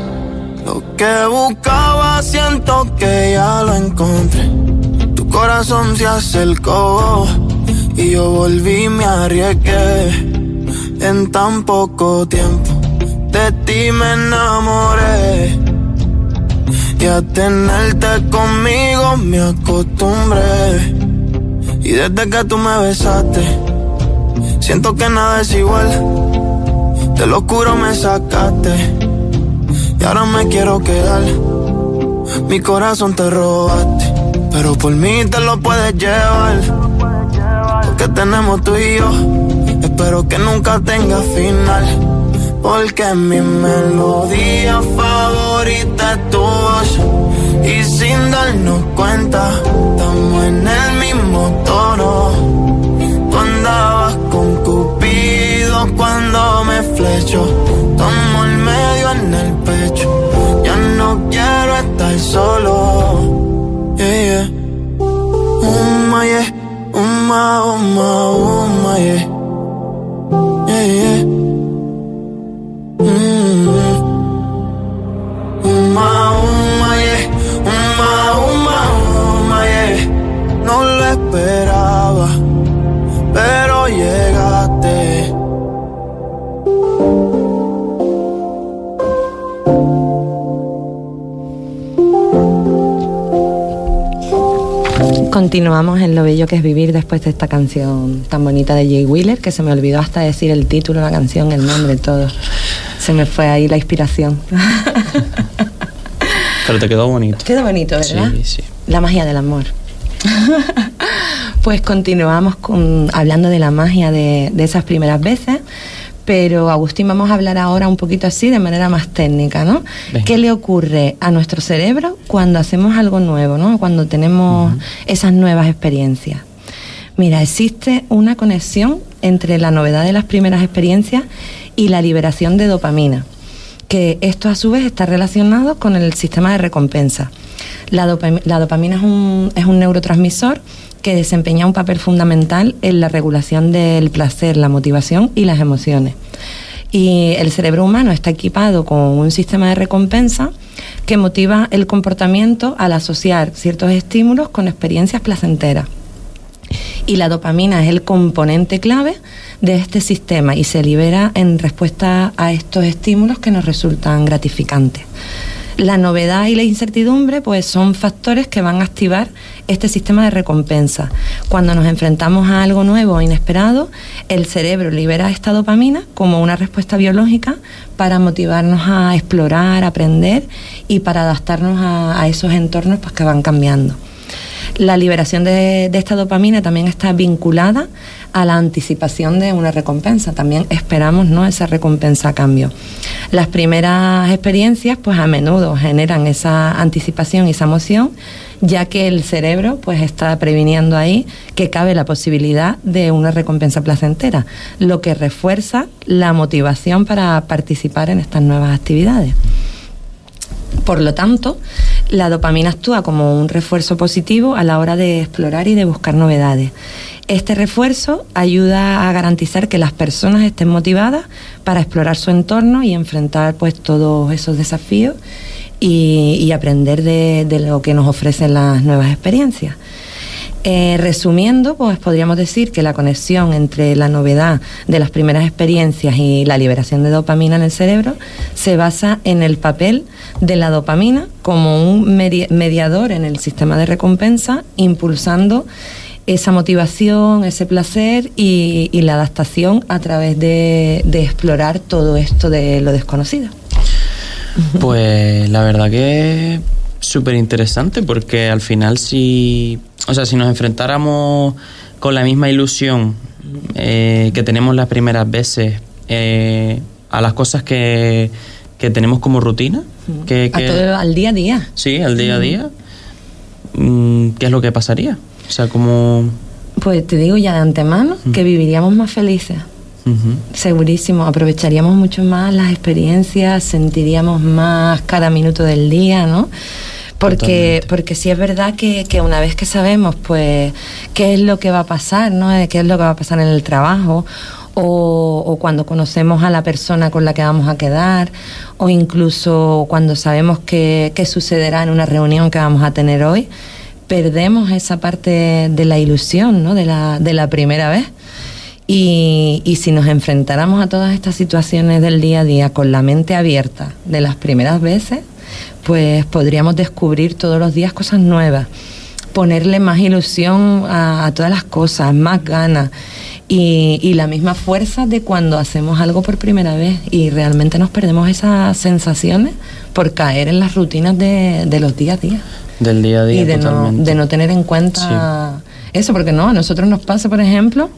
Lo que buscaba siento que ya lo encontré. Corazón se acercó y yo volví me arriesgué. En tan poco tiempo de ti me enamoré. Y a tenerte conmigo me acostumbré. Y desde que tú me besaste, siento que nada es igual. De lo oscuro me sacaste. Y ahora me quiero quedar. Mi corazón te robaste. Pero por mí te lo puedes llevar. Porque tenemos tú y yo. Espero que nunca tenga final. Porque mi melodía favorita es tu voz. Y sin darnos cuenta, estamos en el mismo tono. Tú andabas con Cupido cuando me flechó. Tu amor me dio en el pecho. Ya no quiero estar solo. Uma, uma, uma, yeah. Yeah, yeah. Mm. Uma, yeah. Uma, yeah. No lo esperaba, pero llegaste. Continuamos en lo bello que es vivir después de esta canción tan bonita de Jay Wheeler, que se me olvidó hasta decir el título, la canción, el nombre, todo. Se me fue ahí la inspiración. [LAUGHS] Pero te quedó bonito. Quedó bonito, ¿verdad? Sí, sí. La magia del amor. [LAUGHS] pues continuamos con, hablando de la magia de, de esas primeras veces pero Agustín vamos a hablar ahora un poquito así de manera más técnica, ¿no? Venga. ¿Qué le ocurre a nuestro cerebro cuando hacemos algo nuevo, ¿no? Cuando tenemos esas nuevas experiencias. Mira, existe una conexión entre la novedad de las primeras experiencias y la liberación de dopamina, que esto a su vez está relacionado con el sistema de recompensa. La, dopam- la dopamina es un, es un neurotransmisor que desempeña un papel fundamental en la regulación del placer, la motivación y las emociones. Y el cerebro humano está equipado con un sistema de recompensa que motiva el comportamiento al asociar ciertos estímulos con experiencias placenteras. Y la dopamina es el componente clave de este sistema y se libera en respuesta a estos estímulos que nos resultan gratificantes. La novedad y la incertidumbre pues son factores que van a activar este sistema de recompensa. Cuando nos enfrentamos a algo nuevo o inesperado, el cerebro libera esta dopamina como una respuesta biológica para motivarnos a explorar, aprender y para adaptarnos a, a esos entornos pues, que van cambiando. La liberación de, esta dopamina también está vinculada a la anticipación de una recompensa. También esperamos ¿no? esa recompensa a cambio. Las primeras experiencias, pues a menudo generan esa anticipación y esa emoción, ya que el cerebro pues está previniendo ahí que cabe la posibilidad de una recompensa placentera, lo que refuerza la motivación para participar en estas nuevas actividades. Por lo tanto, la dopamina actúa como un refuerzo positivo a la hora de explorar y de buscar novedades. Este refuerzo ayuda a garantizar que las personas estén motivadas para explorar su entorno y enfrentar pues todos esos desafíos y, aprender de, de, lo que nos ofrecen las nuevas experiencias. Eh, resumiendo, pues podríamos decir que la conexión entre la novedad de las primeras experiencias y la liberación de dopamina en el cerebro se basa en el papel de la dopamina como un medi mediador en el sistema de recompensa, impulsando esa motivación, ese placer y, y la adaptación a través de, de explorar todo esto de lo desconocido. Pues la verdad que súper interesante porque al final si, o sea, si nos enfrentáramos con la misma ilusión eh, que tenemos las primeras veces eh, a las cosas que, que, tenemos como rutina, que, que, a todo, al día a día. Sí, al día a día. Mm, ¿Qué es lo que pasaría? O sea, como... Pues te digo ya de antemano uh -huh. que viviríamos más felices. Uh -huh. Segurísimo, aprovecharíamos mucho más las experiencias, sentiríamos más cada minuto del día, ¿no? Porque, porque sí es verdad que, que, una vez que sabemos pues qué es lo que va a pasar, ¿no? qué es lo que va a pasar en el trabajo, o, o, cuando conocemos a la persona con la que vamos a quedar, o incluso cuando sabemos qué, qué sucederá en una reunión que vamos a tener hoy, perdemos esa parte de la ilusión, ¿no? De la, de la primera vez. Y, y, si nos enfrentáramos a todas estas situaciones del día a día con la mente abierta de las primeras veces, pues podríamos descubrir todos los días cosas nuevas, ponerle más ilusión a, a todas las cosas, más ganas y, y, la misma fuerza de cuando hacemos algo por primera vez y realmente nos perdemos esas sensaciones por caer en las rutinas de, de los días a día. Del día a día, y de, totalmente. No, de no tener en cuenta sí. eso, porque no, a nosotros nos pasa, por ejemplo,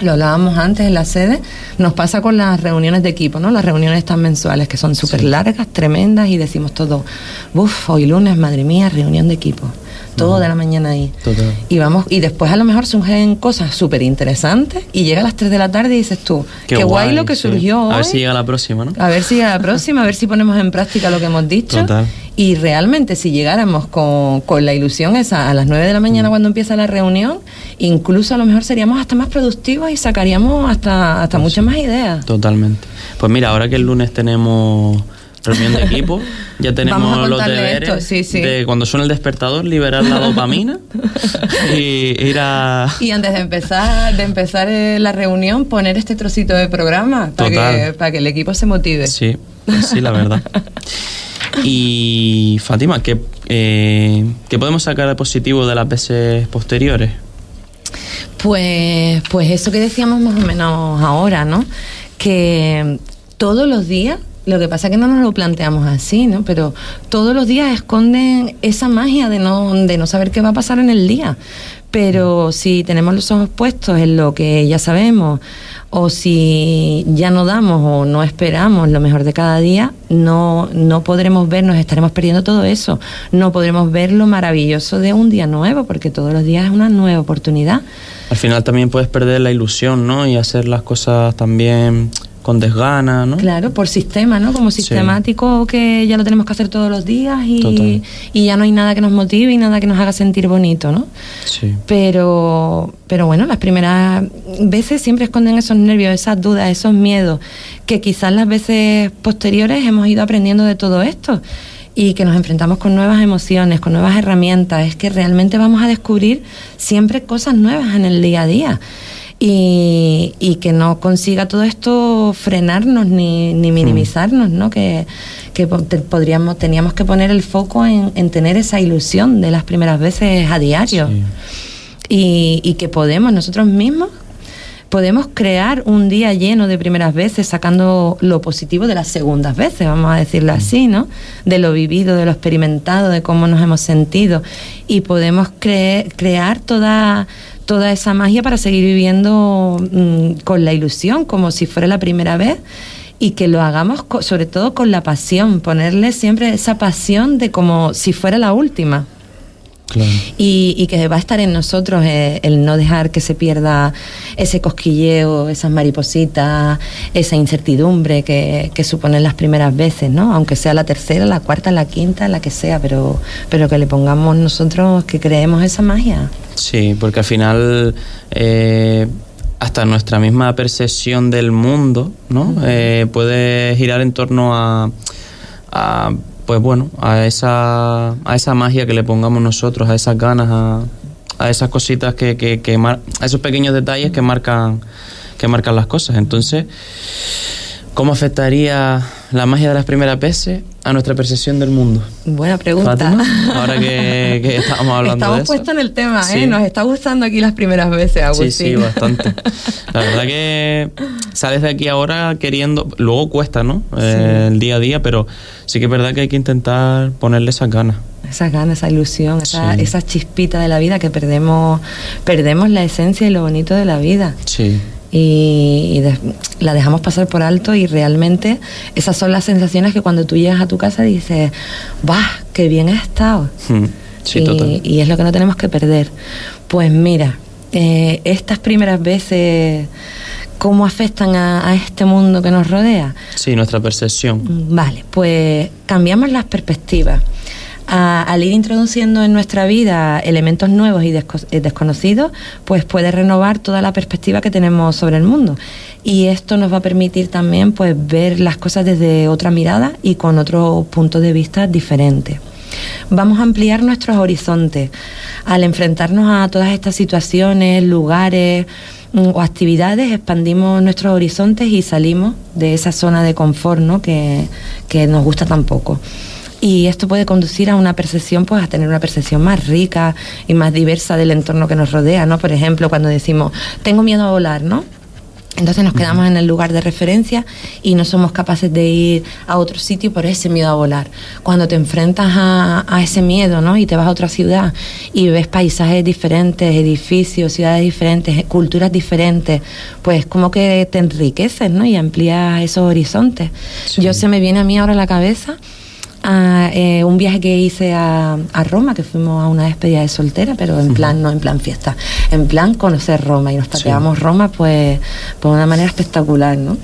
lo hablábamos antes en la sede, nos pasa con las reuniones de equipo, ¿no? Las reuniones tan mensuales que son súper sí. largas, tremendas y decimos todo, uff, hoy lunes, madre mía, reunión de equipo. Uh -huh. de la mañana ahí. Total. Y vamos, y después a lo mejor surgen cosas súper interesantes y llega a las 3 de la tarde y dices tú, qué, qué guay, guay, lo que sí. surgió hoy. A ver si llega la próxima, ¿no? A ver si llega la próxima, a ver si ponemos en práctica lo que hemos dicho. Total. Y realmente si llegáramos con, con la ilusión esa a las 9 de la mañana uh -huh. cuando empieza la reunión, incluso a lo mejor seríamos hasta más productivos y sacaríamos hasta, hasta muchas más ideas. Totalmente. Pues mira, ahora que el lunes tenemos reunión de equipo, ya tenemos los deberes esto, sí, sí. de cuando suena el despertador liberar la dopamina [LAUGHS] y ir a y antes de empezar de empezar eh, la reunión poner este trocito de programa para que, para que el equipo se motive. Sí, sí, la verdad. Y Fátima, ¿qué, eh, ¿qué podemos sacar de positivo de las veces posteriores? Pues, pues eso que decíamos más o menos ahora, ¿no? Que todos los días, lo que pasa es que no nos lo planteamos así, ¿no? Pero todos los días esconden esa magia de no, de no saber qué va a pasar en el día. Pero si tenemos los ojos puestos en lo que ya sabemos, o si ya no damos o no esperamos lo mejor de cada día, no, no podremos ver, nos estaremos perdiendo todo eso. No podremos ver lo maravilloso de un día nuevo, porque todos los días es una nueva oportunidad. Al final también puedes perder la ilusión, ¿no? Y hacer las cosas también con desgana, ¿no? Claro, por sistema, ¿no? Como sistemático que ya lo tenemos que hacer todos los días y, y, ya no hay nada que nos motive y nada que nos haga sentir bonito, ¿no? Sí. Pero, pero bueno, las primeras veces siempre esconden esos nervios, esas dudas, esos miedos, que quizás las veces posteriores hemos ido aprendiendo de todo esto y que nos enfrentamos con nuevas emociones, con nuevas herramientas, es que realmente vamos a descubrir siempre cosas nuevas en el día a día y, y, que no consiga todo esto frenarnos ni, ni minimizarnos, ¿no? Que, que podríamos, teníamos que poner el foco en, en, tener esa ilusión de las primeras veces a diario. Sí. Y, y que podemos nosotros mismos podemos crear un día lleno de primeras veces, sacando lo positivo de las segundas veces, vamos a decirlo así, ¿no? De lo vivido, de lo experimentado, de cómo nos hemos sentido. Y podemos cre crear toda, toda esa magia para seguir viviendo mmm, con la ilusión, como si fuera la primera vez y que lo hagamos sobre todo con la pasión, ponerle siempre esa pasión de como si fuera la última. Claro. Y, y, que va a estar en nosotros eh, el no dejar que se pierda ese cosquilleo, esas maripositas, esa incertidumbre que, que, suponen las primeras veces, ¿no? Aunque sea la tercera, la cuarta, la quinta, la que sea, pero, pero que le pongamos nosotros que creemos esa magia. Sí, porque al final eh, hasta nuestra misma percepción del mundo, ¿no? Eh, puede girar en torno a, a pues bueno, a esa, a esa magia que le pongamos nosotros, a esas ganas, a, a esas cositas que, que, que mar, a esos pequeños detalles que marcan, que marcan las cosas. Entonces, ¿cómo afectaría la magia de las primeras veces a nuestra percepción del mundo? Buena pregunta. Fátima, [LAUGHS] ahora que, que estábamos hablando Estamos de eso. puestos en el tema, ¿eh? Nos está gustando aquí las primeras veces, Agustín. Sí, sí, bastante. La verdad que sales de aquí ahora queriendo... Luego cuesta, ¿no? Sí. El día a día, pero sí que es verdad que hay que intentar ponerle esas ganas. Esas ganas, esa ilusión, esa, sí. esa chispita de la vida que perdemos, perdemos la esencia y lo bonito de la vida. Sí y, la dejamos pasar por alto y realmente esas son las sensaciones que cuando tú llegas a tu casa dices, ¡bah! ¡Qué bien he estado! Mm, sí, y, total. y, es lo que no tenemos que perder. Pues mira, eh, estas primeras veces, ¿cómo afectan a, a, este mundo que nos rodea? Sí, nuestra percepción. Vale, pues cambiamos las perspectivas a, al ir introduciendo en nuestra vida elementos nuevos y eh, desconocidos, pues puede renovar toda la perspectiva que tenemos sobre el mundo. Y esto nos va a permitir también pues ver las cosas desde otra mirada y con otro punto de vista diferente. Vamos a ampliar nuestros horizontes al enfrentarnos a todas estas situaciones, lugares mm, o actividades, expandimos nuestros horizontes y salimos de esa zona de confort ¿no? que, que nos gusta tan poco y esto puede conducir a una percepción, pues a tener una percepción más rica y más diversa del entorno que nos rodea, ¿no? Por ejemplo, cuando decimos, tengo miedo a volar, ¿no? Entonces nos quedamos en el lugar de referencia y no somos capaces de ir a otro sitio por ese miedo a volar. Cuando te enfrentas a, a, ese miedo ¿no? y te vas a otra ciudad y ves paisajes diferentes, edificios, ciudades diferentes, culturas diferentes, pues como que te enriqueces ¿no? y amplías esos horizontes. Sí. Yo se me viene a mí ahora a la cabeza a eh, un viaje que hice a, a, Roma, que fuimos a una despedida de soltera, pero en plan, uh -huh. no en plan fiesta, en plan conocer Roma y nos tapeamos sí. Roma pues por una manera espectacular, ¿no?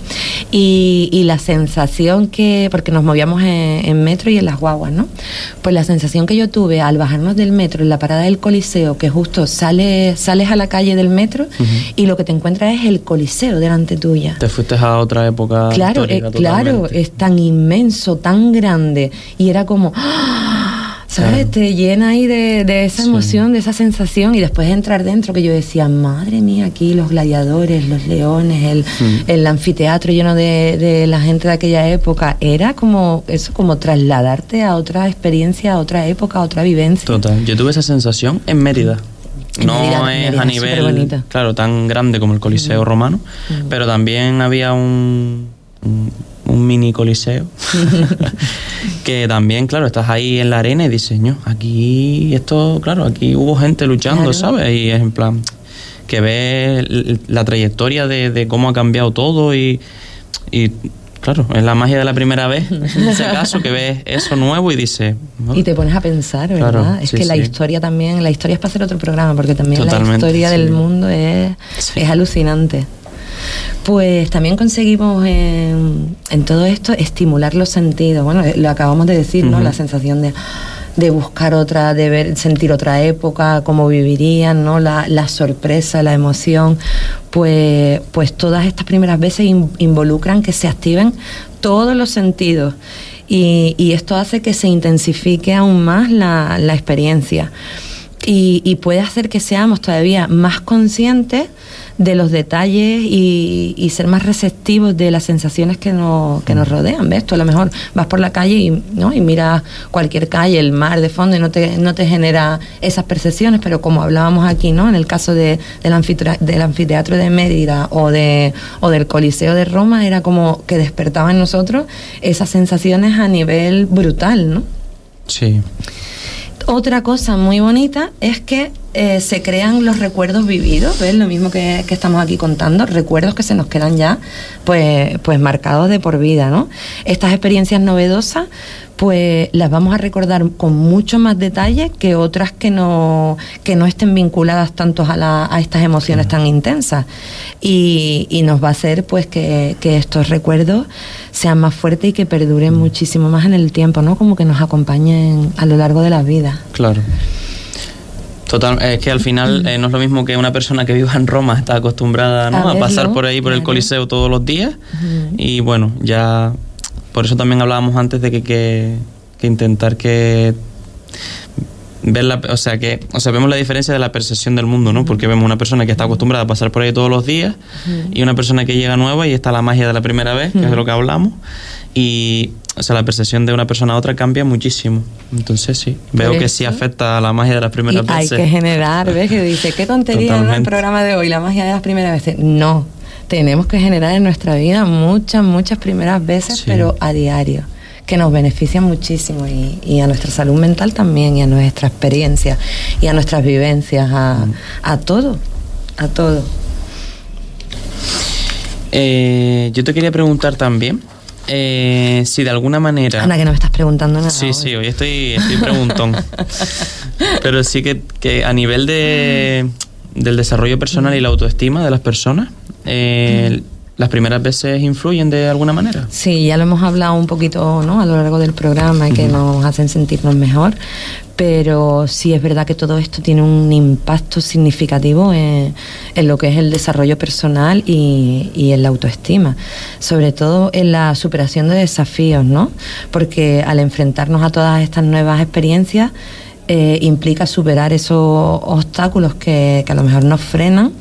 Y, y, la sensación que, porque nos movíamos en, en, metro y en las guaguas, ¿no? Pues la sensación que yo tuve al bajarnos del metro en la parada del Coliseo, que justo sales, sales a la calle del metro uh -huh. y lo que te encuentras es el Coliseo delante tuya. Te fuiste a otra época. Claro, eh, claro, es tan inmenso, tan grande y era como ¡ah! ¿Sabes? Te llena ahí de, de esa Sí. emoción, de esa sensación y después entrar dentro que yo decía, madre mía, aquí los gladiadores, los leones, el, el anfiteatro lleno de, de la gente de aquella época. Era como eso, como trasladarte a otra experiencia, a otra época, a otra vivencia. Total. Yo tuve esa sensación en Mérida. En no Mérida, es Mérida, a nivel, claro, tan grande como el Coliseo romano, pero también había un, un, un mini coliseo [LAUGHS] que también, claro, estás ahí en la arena y dices, "Ño, aquí esto, claro, aquí hubo gente luchando, Claro. ¿sabes? Y es en plan que ves la trayectoria de, de cómo ha cambiado todo y, y claro, es la magia de la primera vez, [LAUGHS] en ese caso, que ves eso nuevo y dices, "Oh". Y te pones a pensar, ¿verdad? Claro, es sí, que la sí. historia también, la historia es para hacer otro programa, porque también la historia sí. del mundo es, es alucinante. Pues también conseguimos en, en todo esto estimular los sentidos. Bueno, eh, lo acabamos de decir, ¿no? La sensación de, de buscar otra, de ver, sentir otra época, cómo vivirían, ¿no? La, la sorpresa, la emoción. Pues, pues todas estas primeras veces in- involucran que se activen todos los sentidos. Y, y esto hace que se intensifique aún más la, la experiencia. Y, y puede hacer que seamos todavía más conscientes de los detalles y, ser más receptivos de las sensaciones que nos, que nos rodean. ¿Ves? Tú a lo mejor vas por la calle y, ¿no? y miras cualquier calle, el mar de fondo y no te, no te genera esas percepciones, pero como hablábamos aquí, ¿no? en el caso de, del, anfitra- del anfiteatro de Mérida o, de, o del Coliseo de Roma, era como que despertaba en nosotros esas sensaciones a nivel brutal, ¿no? Sí. Otra cosa muy bonita es que eh, se crean los recuerdos vividos, ¿ves? Lo mismo que, estamos aquí contando, recuerdos que se nos quedan ya pues, pues marcados de por vida, ¿no? Estas experiencias novedosas pues las vamos a recordar con mucho más detalle que otras que no, que no estén vinculadas tanto a, la- a estas emociones tan intensas. Y, y nos va a hacer pues que, que estos recuerdos sean más fuertes y que perduren muchísimo más en el tiempo, ¿no? Como que nos acompañen a lo largo de la vida. Claro. Total, es que al final eh, no es lo mismo que una persona que viva en Roma está acostumbrada ¿no? A a, pasar por ahí por el. Coliseo todos los días. Y bueno, ya por eso también hablábamos antes de que, que, que intentar que ver la, o sea que o sea vemos la diferencia de la percepción del mundo no porque vemos una persona que está acostumbrada a pasar por ahí todos los días y una persona que llega nueva y está la magia de la primera vez que es de lo que hablamos. Y o sea la percepción de una persona a otra cambia muchísimo entonces sí veo que sí afecta a la magia de las Y primeras hay veces que generar, ¿ves? Que dice, qué tontería ¿no? el programa de hoy, la magia de las primeras veces. No, tenemos que generar en nuestra vida muchas, muchas primeras veces, Sí. pero a diario, que nos benefician muchísimo y, y a nuestra salud mental también, y a nuestra experiencia, y a nuestras vivencias, a, a todo, a todo. Eh, yo te quería preguntar también eh, si de alguna manera Anda, que no me estás preguntando nada. Sí, hoy. sí, hoy estoy, estoy preguntón. [LAUGHS] Pero sí que, que a nivel de, del desarrollo personal y la autoestima de las personas, eh, las primeras veces influyen de alguna manera. Sí, ya lo hemos hablado un poquito ¿no? a lo largo del programa que nos hacen sentirnos mejor, pero sí es verdad que todo esto tiene un impacto significativo en, en lo que es el desarrollo personal y, y en la autoestima, sobre todo en la superación de desafíos, ¿no? Porque al enfrentarnos a todas estas nuevas experiencias eh, implica superar esos obstáculos que, que a lo mejor nos frenan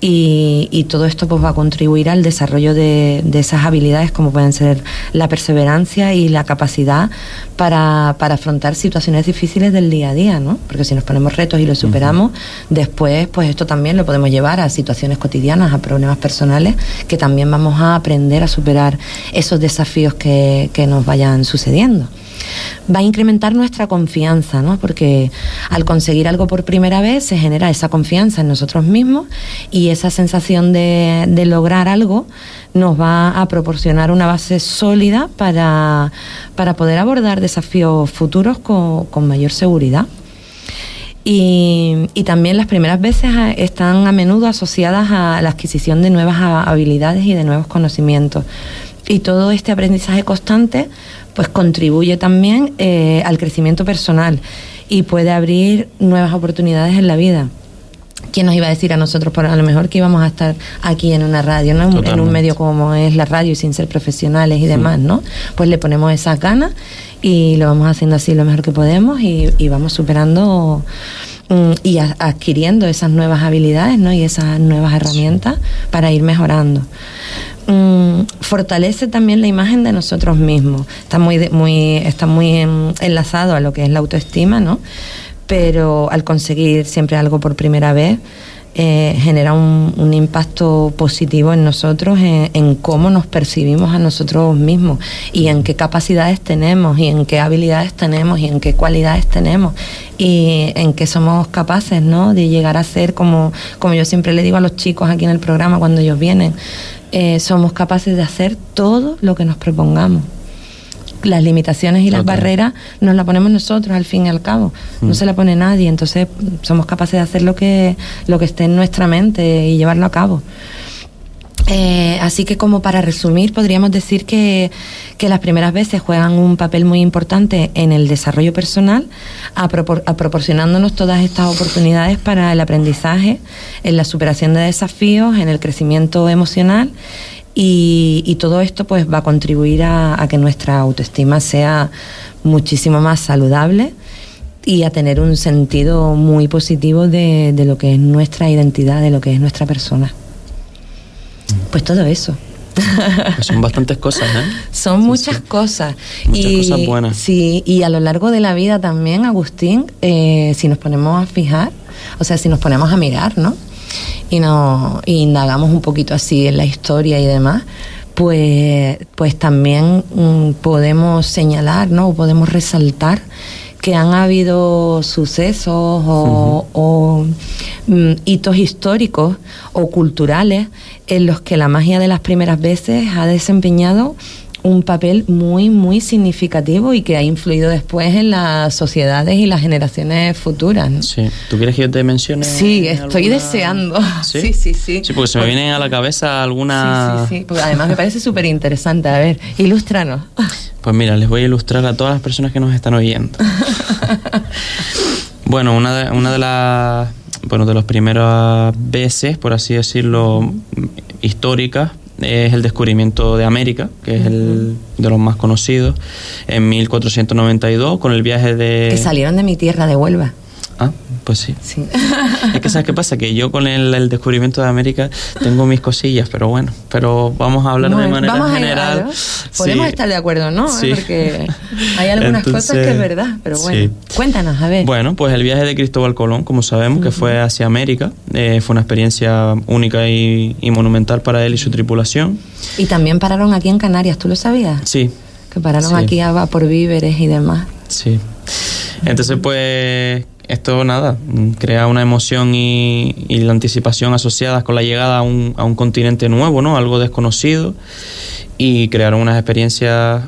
y, y todo esto pues va a contribuir al desarrollo de, de esas habilidades como pueden ser la perseverancia y la capacidad para, para afrontar situaciones difíciles del día a día, ¿no? Porque si nos ponemos retos y los superamos, después pues esto también lo podemos llevar a situaciones cotidianas, a problemas personales, que también vamos a aprender a superar esos desafíos que, que nos vayan sucediendo va a incrementar nuestra confianza, ¿no? Porque al conseguir algo por primera vez se genera esa confianza en nosotros mismos y esa sensación de, lograr algo nos va a proporcionar una base sólida para, para poder abordar desafíos futuros con, mayor seguridad. Y, también las primeras veces están a menudo asociadas a la adquisición de nuevas ha- habilidades y de nuevos conocimientos. Y todo este aprendizaje constante pues contribuye también eh, al crecimiento personal y puede abrir nuevas oportunidades en la vida. ¿Quién nos iba a decir a nosotros, por a lo mejor, que íbamos a estar aquí en una radio, ¿no? en un medio como es la radio y sin ser profesionales y demás, ¿no? Pues le ponemos esas ganas y lo vamos haciendo así lo mejor que podemos y, y vamos superando mm, y a- adquiriendo esas nuevas habilidades ¿no? y esas nuevas herramientas para ir mejorando. Mm, fortalece también la imagen de nosotros mismos. Está muy, muy, está muy enlazado a lo que es la autoestima, ¿no? Pero al conseguir siempre algo por primera vez, eh, genera un, un impacto positivo en nosotros, en, en cómo nos percibimos a nosotros mismos y en qué capacidades tenemos y en qué habilidades tenemos y en qué cualidades tenemos y en qué somos capaces ¿no? de llegar a ser, como, como yo siempre le digo a los chicos aquí en el programa cuando ellos vienen, eh, somos capaces de hacer todo lo que nos propongamos las limitaciones y las barreras nos las ponemos nosotros al fin y al cabo. No Mm. se la pone nadie, entonces somos capaces de hacer lo que, lo que esté en nuestra mente y llevarlo a cabo. Eh, así que como para resumir, podríamos decir que, que las primeras veces juegan un papel muy importante en el desarrollo personal, a propor- proporcionándonos todas estas oportunidades para el aprendizaje, en la superación de desafíos, en el crecimiento emocional y, y todo esto pues va a contribuir a, a que nuestra autoestima sea muchísimo más saludable y a tener un sentido muy positivo de, de lo que es nuestra identidad, de lo que es nuestra persona. Pues todo eso. Pues son bastantes cosas, ¿eh? [LAUGHS] Son Sí, muchas sí. cosas. Muchas cosas buenas. Sí, y a lo largo de la vida también, Agustín, eh, si nos ponemos a fijar, o sea, si nos ponemos a mirar, ¿no? Y, no, y indagamos un poquito así en la historia y demás, pues, pues también mm, podemos señalar, ¿no? O podemos resaltar que han habido sucesos o, o, mm, hitos históricos o culturales en los que la magia de las primeras veces ha desempeñado un papel muy, muy significativo y que ha influido después en las sociedades y las generaciones futuras. ¿no? Sí. ¿Tú quieres que yo te mencione? Sí, estoy alguna- deseando. Sí, sí, sí. Sí, porque se me vienen a la cabeza alguna... Sí, sí, sí. Porque además me parece súper interesante. A ver, ilústranos. Pues mira, les voy a ilustrar a todas las personas que nos están oyendo. [LAUGHS] bueno, una de, una de las bueno, de las primeras veces, por así decirlo, históricas, es el descubrimiento de América, que es el de los más conocidos, en 1492, con el viaje de... Que salieron de mi tierra, de Huelva. Pues sí. Sí. Es que ¿sabes qué pasa? Que yo con el, el descubrimiento de América tengo mis cosillas, pero bueno, pero vamos a hablar de Bueno, manera vamos a general. ¿no? Podemos Sí. estar de acuerdo, ¿no? Sí. Porque hay algunas cosas que es verdad, pero bueno. sí. Cuéntanos, a ver. Bueno, pues el viaje de Cristóbal Colón, como sabemos, que fue hacia América, eh, fue una experiencia única y, y monumental para él y su tripulación. Y también pararon aquí en Canarias, ¿tú lo sabías? Sí, Que pararon aquí a, por víveres y demás. sí. Entonces, pues, esto nada, mm, crea una emoción y, y la anticipación asociadas con la llegada a un, a un continente nuevo, ¿no? Algo desconocido y crearon unas experiencias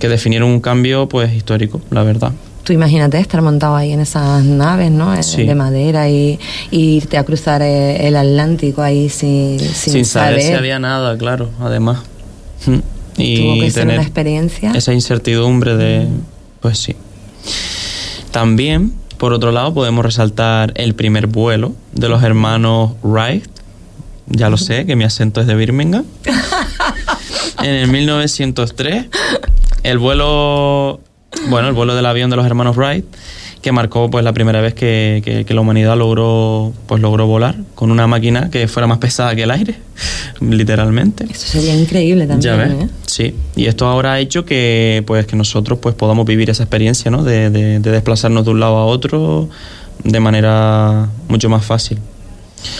que definieron un cambio, pues, histórico, la verdad. Tú imagínate estar montado ahí en esas naves, ¿no? Eh, Sí. De madera y, y irte a cruzar eh, el Atlántico ahí sin, sin, Sin, saber, si había nada, claro, además. Mm. Y Tuvo que ser tener una experiencia. esa incertidumbre de, pues sí. También, por otro lado, podemos resaltar el primer vuelo de los hermanos Wright. Ya lo sé, que mi acento es de Birmingham. [LAUGHS] en el 1903, el vuelo, bueno, el vuelo del avión de los hermanos Wright, que marcó pues la primera vez que, que- que la humanidad logró, pues logró volar con una máquina que fuera más pesada que el aire, [LAUGHS] literalmente. Eso sería increíble también. Ya ves, ¿eh? sí. Y esto ahora ha hecho que, pues, que nosotros pues, podamos vivir esa experiencia, ¿no? De, de- de desplazarnos de un lado a otro de manera mucho más fácil.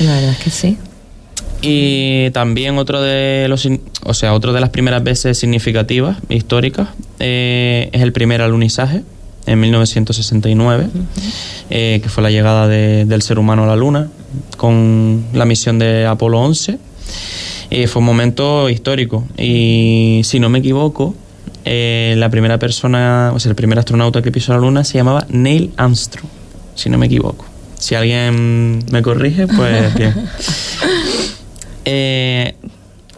La verdad es que sí. Y también otro de los, o sea, otro de las primeras veces significativas históricas eh, es el primer alunizaje en 1969, eh, que fue la llegada de- del ser humano a la Luna con la misión de Apolo 11. Eh, fue un momento histórico y si no me equivoco, eh, la primera persona, o sea, el primer astronauta que pisó la Luna se llamaba Neil Armstrong, si no me equivoco. Si alguien me corrige, pues bien. [LAUGHS] Eh,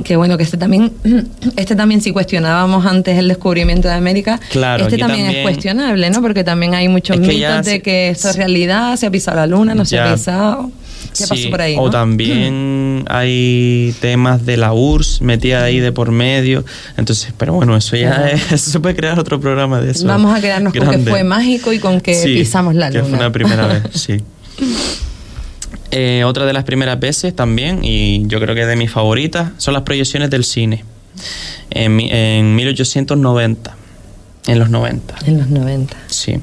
Qué bueno que este también, [CLEARS THROAT] este también si cuestionábamos antes el descubrimiento de América, Claro, este también, es cuestionable, ¿no? Porque también hay muchos Es que mitos de se- que esto es realidad, se ha pisado la luna, no se ha pisado. ¿Qué Sí, pasó por ahí? O no? también [CLEARS THROAT] hay temas de la URSS metida ahí de por medio. Entonces, pero bueno, eso ya Claro. es, [LAUGHS] eso se puede crear otro programa de eso. Vamos a quedarnos con que grande. fue mágico y con que Sí, pisamos la que luna. fue una primera vez, [LAUGHS] sí. Eh, otra de las primeras veces también, y yo creo que de mis favoritas, son las proyecciones del cine. En, en 1890, en los 90. En los 90. Sí.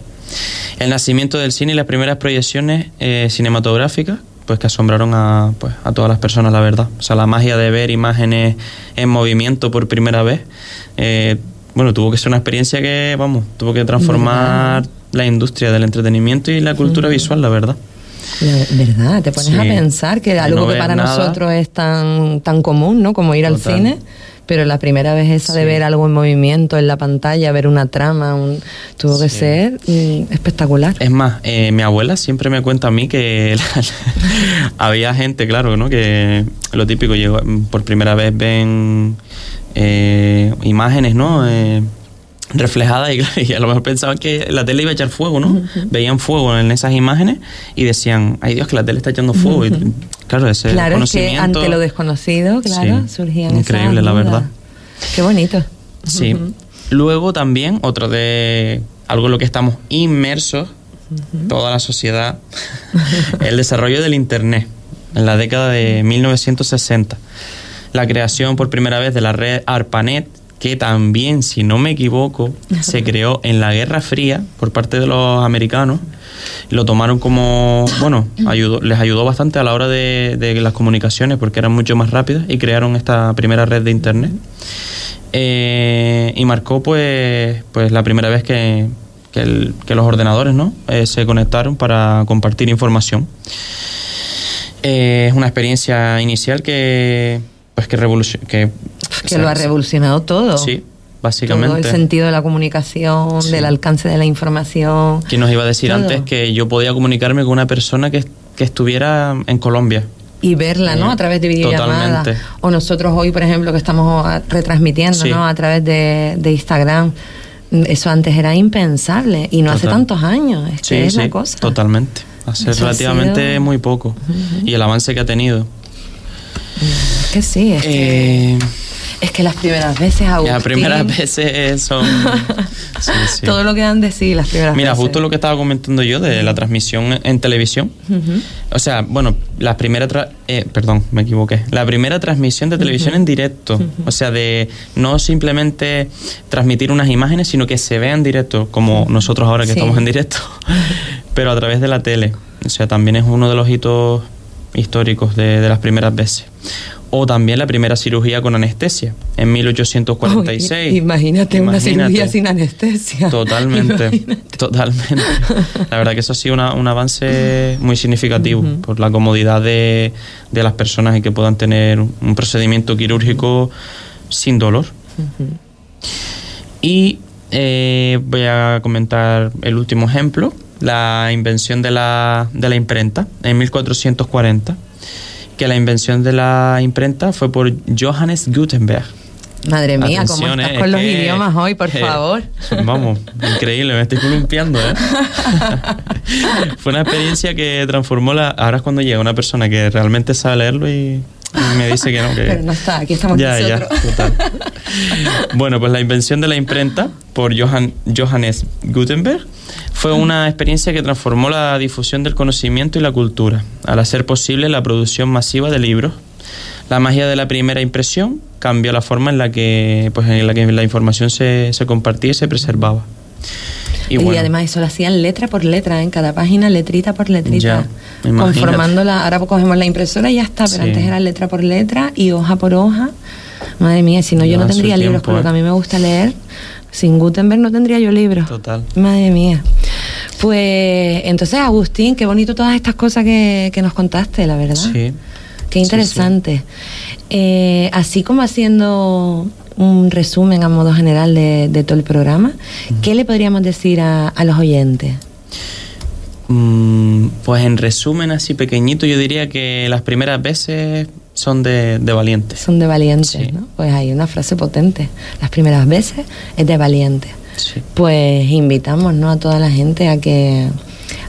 El nacimiento del cine y las primeras proyecciones eh, cinematográficas, pues que asombraron a, pues, a todas las personas, la verdad. O sea, la magia de ver imágenes en movimiento por primera vez, eh, bueno, tuvo que ser una experiencia que, vamos, tuvo que transformar la industria del entretenimiento y la cultura visual, la verdad. ¿Verdad? Te pones Sí. a pensar que algo no que para nada. nosotros es tan, tan común, ¿no? Como ir al Total. cine. Pero la primera vez esa de ver algo en movimiento en la pantalla, ver una trama, un- tuvo que ser mm, espectacular. Es más, eh, mi abuela siempre me cuenta a mí que [LAUGHS] había gente, claro, ¿no? Que lo típico, llegó, por primera vez ven eh, imágenes, ¿no? Eh, reflejadas [LAUGHS] y, a lo mejor pensaban que la tele iba a echar fuego, ¿no? Veían fuego en esas imágenes y decían, ay Dios, que la tele está echando fuego. Y, claro, ese Claro, es que conocimiento... ante lo desconocido, claro, Sí, surgían esas increíble, la verdad. Qué bonito. Sí. Luego también, otro de algo en lo que estamos inmersos, toda la sociedad, [LAUGHS] el desarrollo del Internet en la década de 1960. La creación por primera vez de la red ARPANET, que también, si no me equivoco, [LAUGHS] se creó en la Guerra Fría por parte de los americanos. Lo tomaron como, bueno, ayudó, les ayudó bastante a la hora de, de las comunicaciones porque eran mucho más rápidas y crearon esta primera red de Internet. Eh, y marcó pues, pues la primera vez que, que, el- que los ordenadores ¿no? Eh, se conectaron para compartir información. Eh, es una experiencia inicial que pues que revolucion que, Que lo ha revolucionado todo. Sí, Todo el básicamente. sentido de la comunicación, Sí. del alcance de la información. ¿Quién nos iba a decir Todo. antes que yo podía comunicarme con una persona que, que estuviera en Colombia? y verla, ¿no? Eh, A través de videollamadas. totalmente. O nosotros hoy, por ejemplo, que estamos retransmitiendo, Sí. ¿no? A través de, de Instagram. Eso antes era impensable y no hace tantos años. Es Sí, que es sí, la cosa. totalmente. Hace Eso ha relativamente sido- muy poco. Y el avance que ha tenido. Es que sí, es, que, Eh, es que las primeras veces, Agustín, las primeras veces son... [LAUGHS] sí, sí. todo lo que dan de sí las primeras Mira, veces. justo lo que estaba comentando yo de la transmisión en televisión. O sea, bueno, la primera... tra- eh, perdón, me equivoqué. La primera transmisión de televisión en directo. O sea, de no simplemente transmitir unas imágenes, sino que se vean en directo, como nosotros ahora que Sí. estamos en directo, [LAUGHS] pero a través de la tele. O sea, también es uno de los hitos históricos de, de las primeras veces. O también la primera cirugía con anestesia, en 1846. Uy, imagínate, una Imagínate. cirugía sin anestesia. Totalmente, Imagínate. totalmente. La verdad que eso ha sido una- un avance muy significativo por la comodidad de, de las personas y que puedan tener un un procedimiento quirúrgico sin dolor. Y eh, voy a comentar el último ejemplo, la invención de la, de la imprenta en 1440, que la invención de la imprenta fue por Johannes Gutenberg. Madre mía, ¿cómo Atención, estás eh, con los que- idiomas hoy, por eh, favor? Vamos, increíble, me estoy columpiando, ¿eh? [LAUGHS] Fue una experiencia que transformó la... Ahora es cuando llega una persona que realmente sabe leerlo y, y me dice que no, que... Pero no está, aquí estamos ya, ya, total. Bueno, pues la invención de la imprenta por Johann, Johannes Gutenberg fue una experiencia que transformó la difusión del conocimiento y la cultura, al hacer posible la producción masiva de libros. La magia de la primera impresión cambió la forma en la que, pues, en la, que la información se, se compartía y se preservaba. Y, bueno, además eso lo hacían letra por letra, en cada página, letrita por letrita. Ya, conformándola. Ahora cogemos la impresora y ya está, pero Sí. antes era letra por letra y hoja por hoja. Madre mía, si no yo no tendría libros, por lo que a mí me gusta leer. Sin Gutenberg no tendría yo libros. Total. Madre mía. Pues entonces, Agustín, qué bonito todas estas cosas que, que nos contaste, la verdad. Sí. Qué Sí, interesante. Eh, así como haciendo un resumen a modo general de, de todo el programa, ¿qué le podríamos decir a, a los oyentes? Mm, pues en resumen, así pequeñito, yo diría que las primeras veces son de, de valientes. Son de valientes, Sí. ¿no? Pues hay una frase potente. Las primeras veces es de valientes. Sí. Pues invitamos ¿no? a toda la gente a que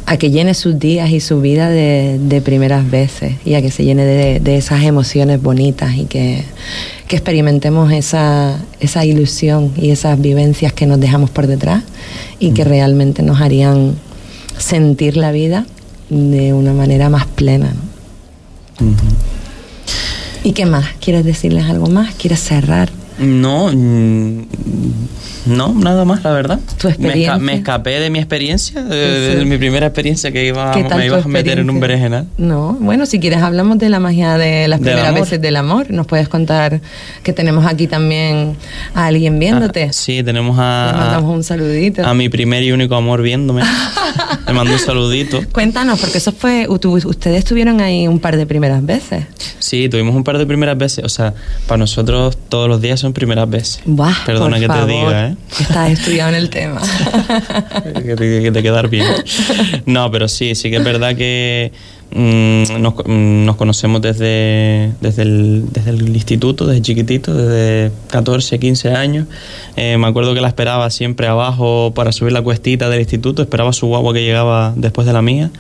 a que llene sus días y su vida de, de primeras veces y a que se llene de, de esas emociones bonitas y que, que experimentemos esa, esa ilusión y esas vivencias que nos dejamos por detrás y que realmente nos harían sentir la vida de una manera más plena. ¿no? ¿Y qué más? ¿Quieres decirles algo más? ¿Quieres cerrar? No, mm, no, nada más, la verdad. ¿Tu Me, experiencia? esca- me escapé de mi experiencia, de, de- Sí. de mi primera experiencia que iba, ¿Qué tal me ibas a meter en un berenjenal. No, bueno, si quieres hablamos de la magia de las primeras veces del amor. Nos puedes contar que tenemos aquí también a alguien viéndote. Ah, sí, tenemos Le a, mandamos un saludito. a mi primer y único amor viéndome. [LAUGHS] Le mando un saludito. Cuéntanos, porque eso fue, ustedes estuvieron ahí un par de primeras veces. Sí, tuvimos un par de primeras veces. O sea, para nosotros todos los días son primeras veces. Buah, Perdona por que favor, te diga, ¿eh? Estás estudiado en el tema. [LAUGHS] que, te, que te quedar bien. No, pero sí, sí que es verdad que mm, nos, mm, nos conocemos desde, desde, el, desde el instituto, desde chiquitito, desde 14, 15 años. Eh, me acuerdo que la esperaba siempre abajo para subir la cuestita del instituto, esperaba su guagua que llegaba después de la mía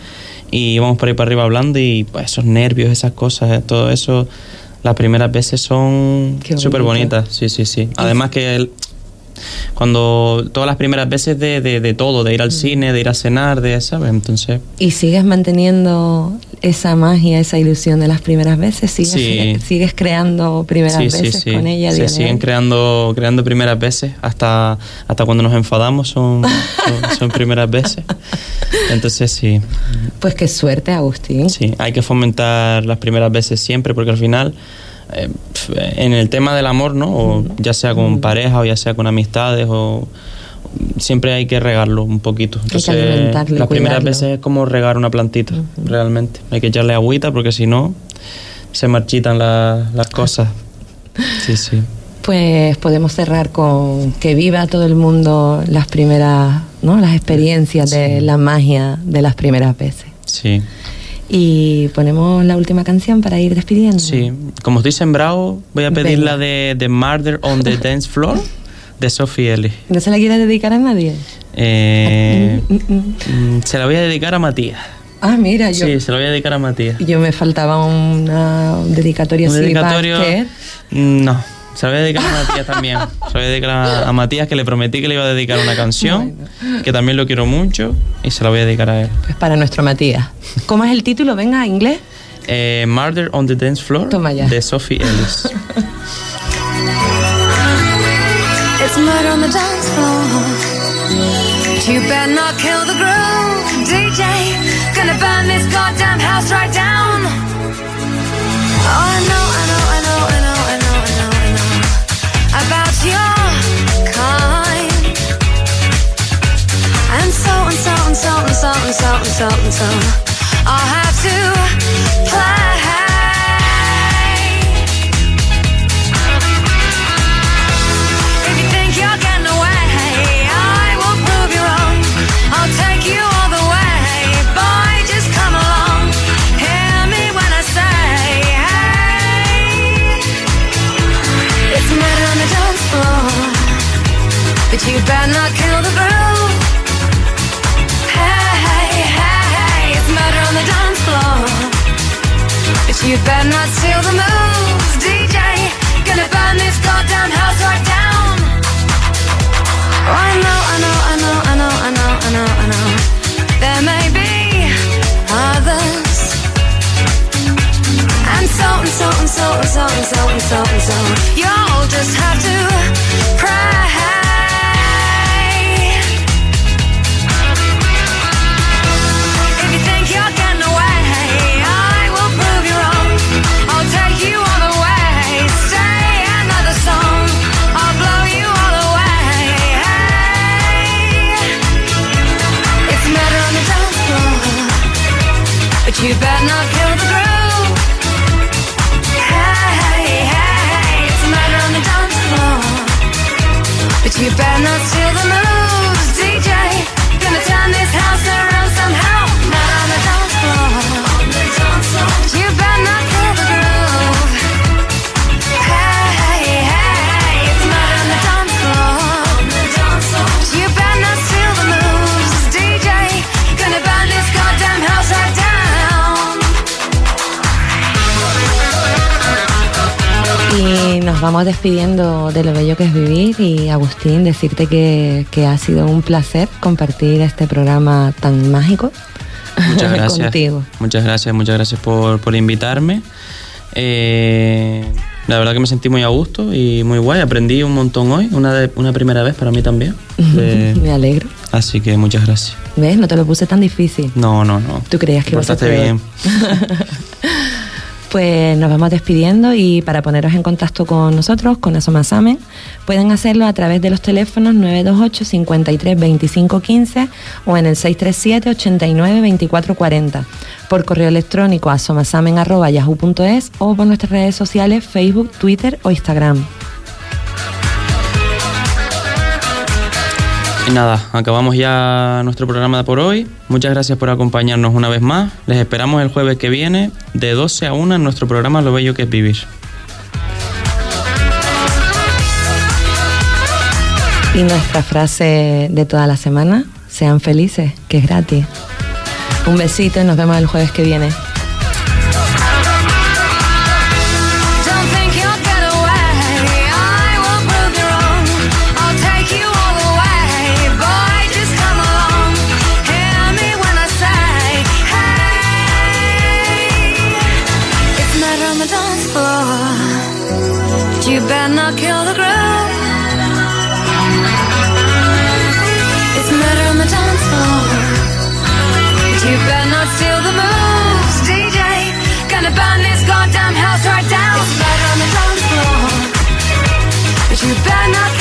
y íbamos por ahí para arriba hablando y pues esos nervios, esas cosas, eh, todo eso, las primeras veces son súper bonitas, sí, sí, sí. Además que el, cuando todas las primeras veces de, de, de todo, de ir Mm. al cine, de ir a cenar, de, ¿sabes? Entonces, ¿Y sigues manteniendo esa magia, esa ilusión de las primeras veces? ¿Sigues, Sí. sigues creando primeras sí, veces sí. con ella? Se siguen hoy? creando, creando primeras veces, hasta, hasta cuando nos enfadamos son, son, son [LAUGHS] primeras veces. Entonces, sí, Pues qué suerte, Agustín. sí, hay que fomentar las primeras veces siempre, porque al final, eh, en el tema del amor, ¿no? O ya sea con pareja o ya sea con amistades o siempre hay que regarlo un poquito. Hay que alimentarlo las primeras veces es como regar una plantita, realmente. Hay que echarle agüita porque si no se marchitan la- las cosas. Sí, sí. Pues podemos cerrar con que viva todo el mundo las primeras, ¿no? Las experiencias de la magia de las primeras veces. Sí. Y ponemos la última canción para ir despidiendo. Sí, como estoy sembrado, voy a pedir Venga. la de, de Murder on the Dance Floor de Sophie Ellis. ¿No se la quieres dedicar a nadie? Eh, Mm, se la voy a dedicar a Matías. Ah, mira, yo, Sí, se la voy a dedicar a Matías. yo me faltaba una dedicatoria Un dedicatorio. Mm, No, se la voy a dedicar a Matías también. Se la voy a dedicar a, a Matías, que le prometí que le iba a dedicar una canción, que también lo quiero mucho, y se la voy a dedicar a él. Pues para nuestro Matías. ¿Cómo es el título? Venga, inglés. Eh, Murder on the Dance Floor Toma ya. de Sophie Ellis. It's murder on the dance floor. You better not kill the groove, DJ. Gonna burn this goddamn house right down. Oh, I know, I so and so and so and so and so and so. I'll have to play. So and so and so and so. You'll just have to pray. If you think you're getting away, I will prove you wrong. I'll take you all the way. Stay another song. I'll blow you all away. It's murder on the dance but you better not nos vamos despidiendo de lo bello que es vivir y Agustín, decirte que, que ha sido un placer compartir este programa tan mágico Muchas [LAUGHS] gracias. contigo. Muchas gracias, muchas gracias por, por invitarme. Eh, la verdad que me sentí muy a gusto y muy guay. Aprendí un montón hoy, una, de- una primera vez para mí también. De- [LAUGHS] Me alegro. así que muchas gracias. ¿Ves? No te lo puse tan difícil. No, no, no. ¿Tú creías que iba a bien. [LAUGHS] Pues nos vamos despidiendo y para poneros en contacto con nosotros, con Asomasamen, pueden hacerlo a través de los teléfonos 928 53 25 15 o en el 637 89 24 40, por correo electrónico asomasamen.yahoo.es o por nuestras redes sociales Facebook, Twitter o Instagram. Y nada, acabamos ya nuestro programa por hoy. Muchas gracias por acompañarnos una vez más. Les esperamos el jueves que viene de 12 a 1 en nuestro programa Lo Bello que es Vivir. Y nuestra frase de toda la semana, sean felices, que es gratis. Un besito y nos vemos el jueves que viene. You better not kill the groove. It's murder on the dance floor. But you better not steal the moves, DJ. Gonna burn this goddamn house right down. It's murder on the dance floor. But you better not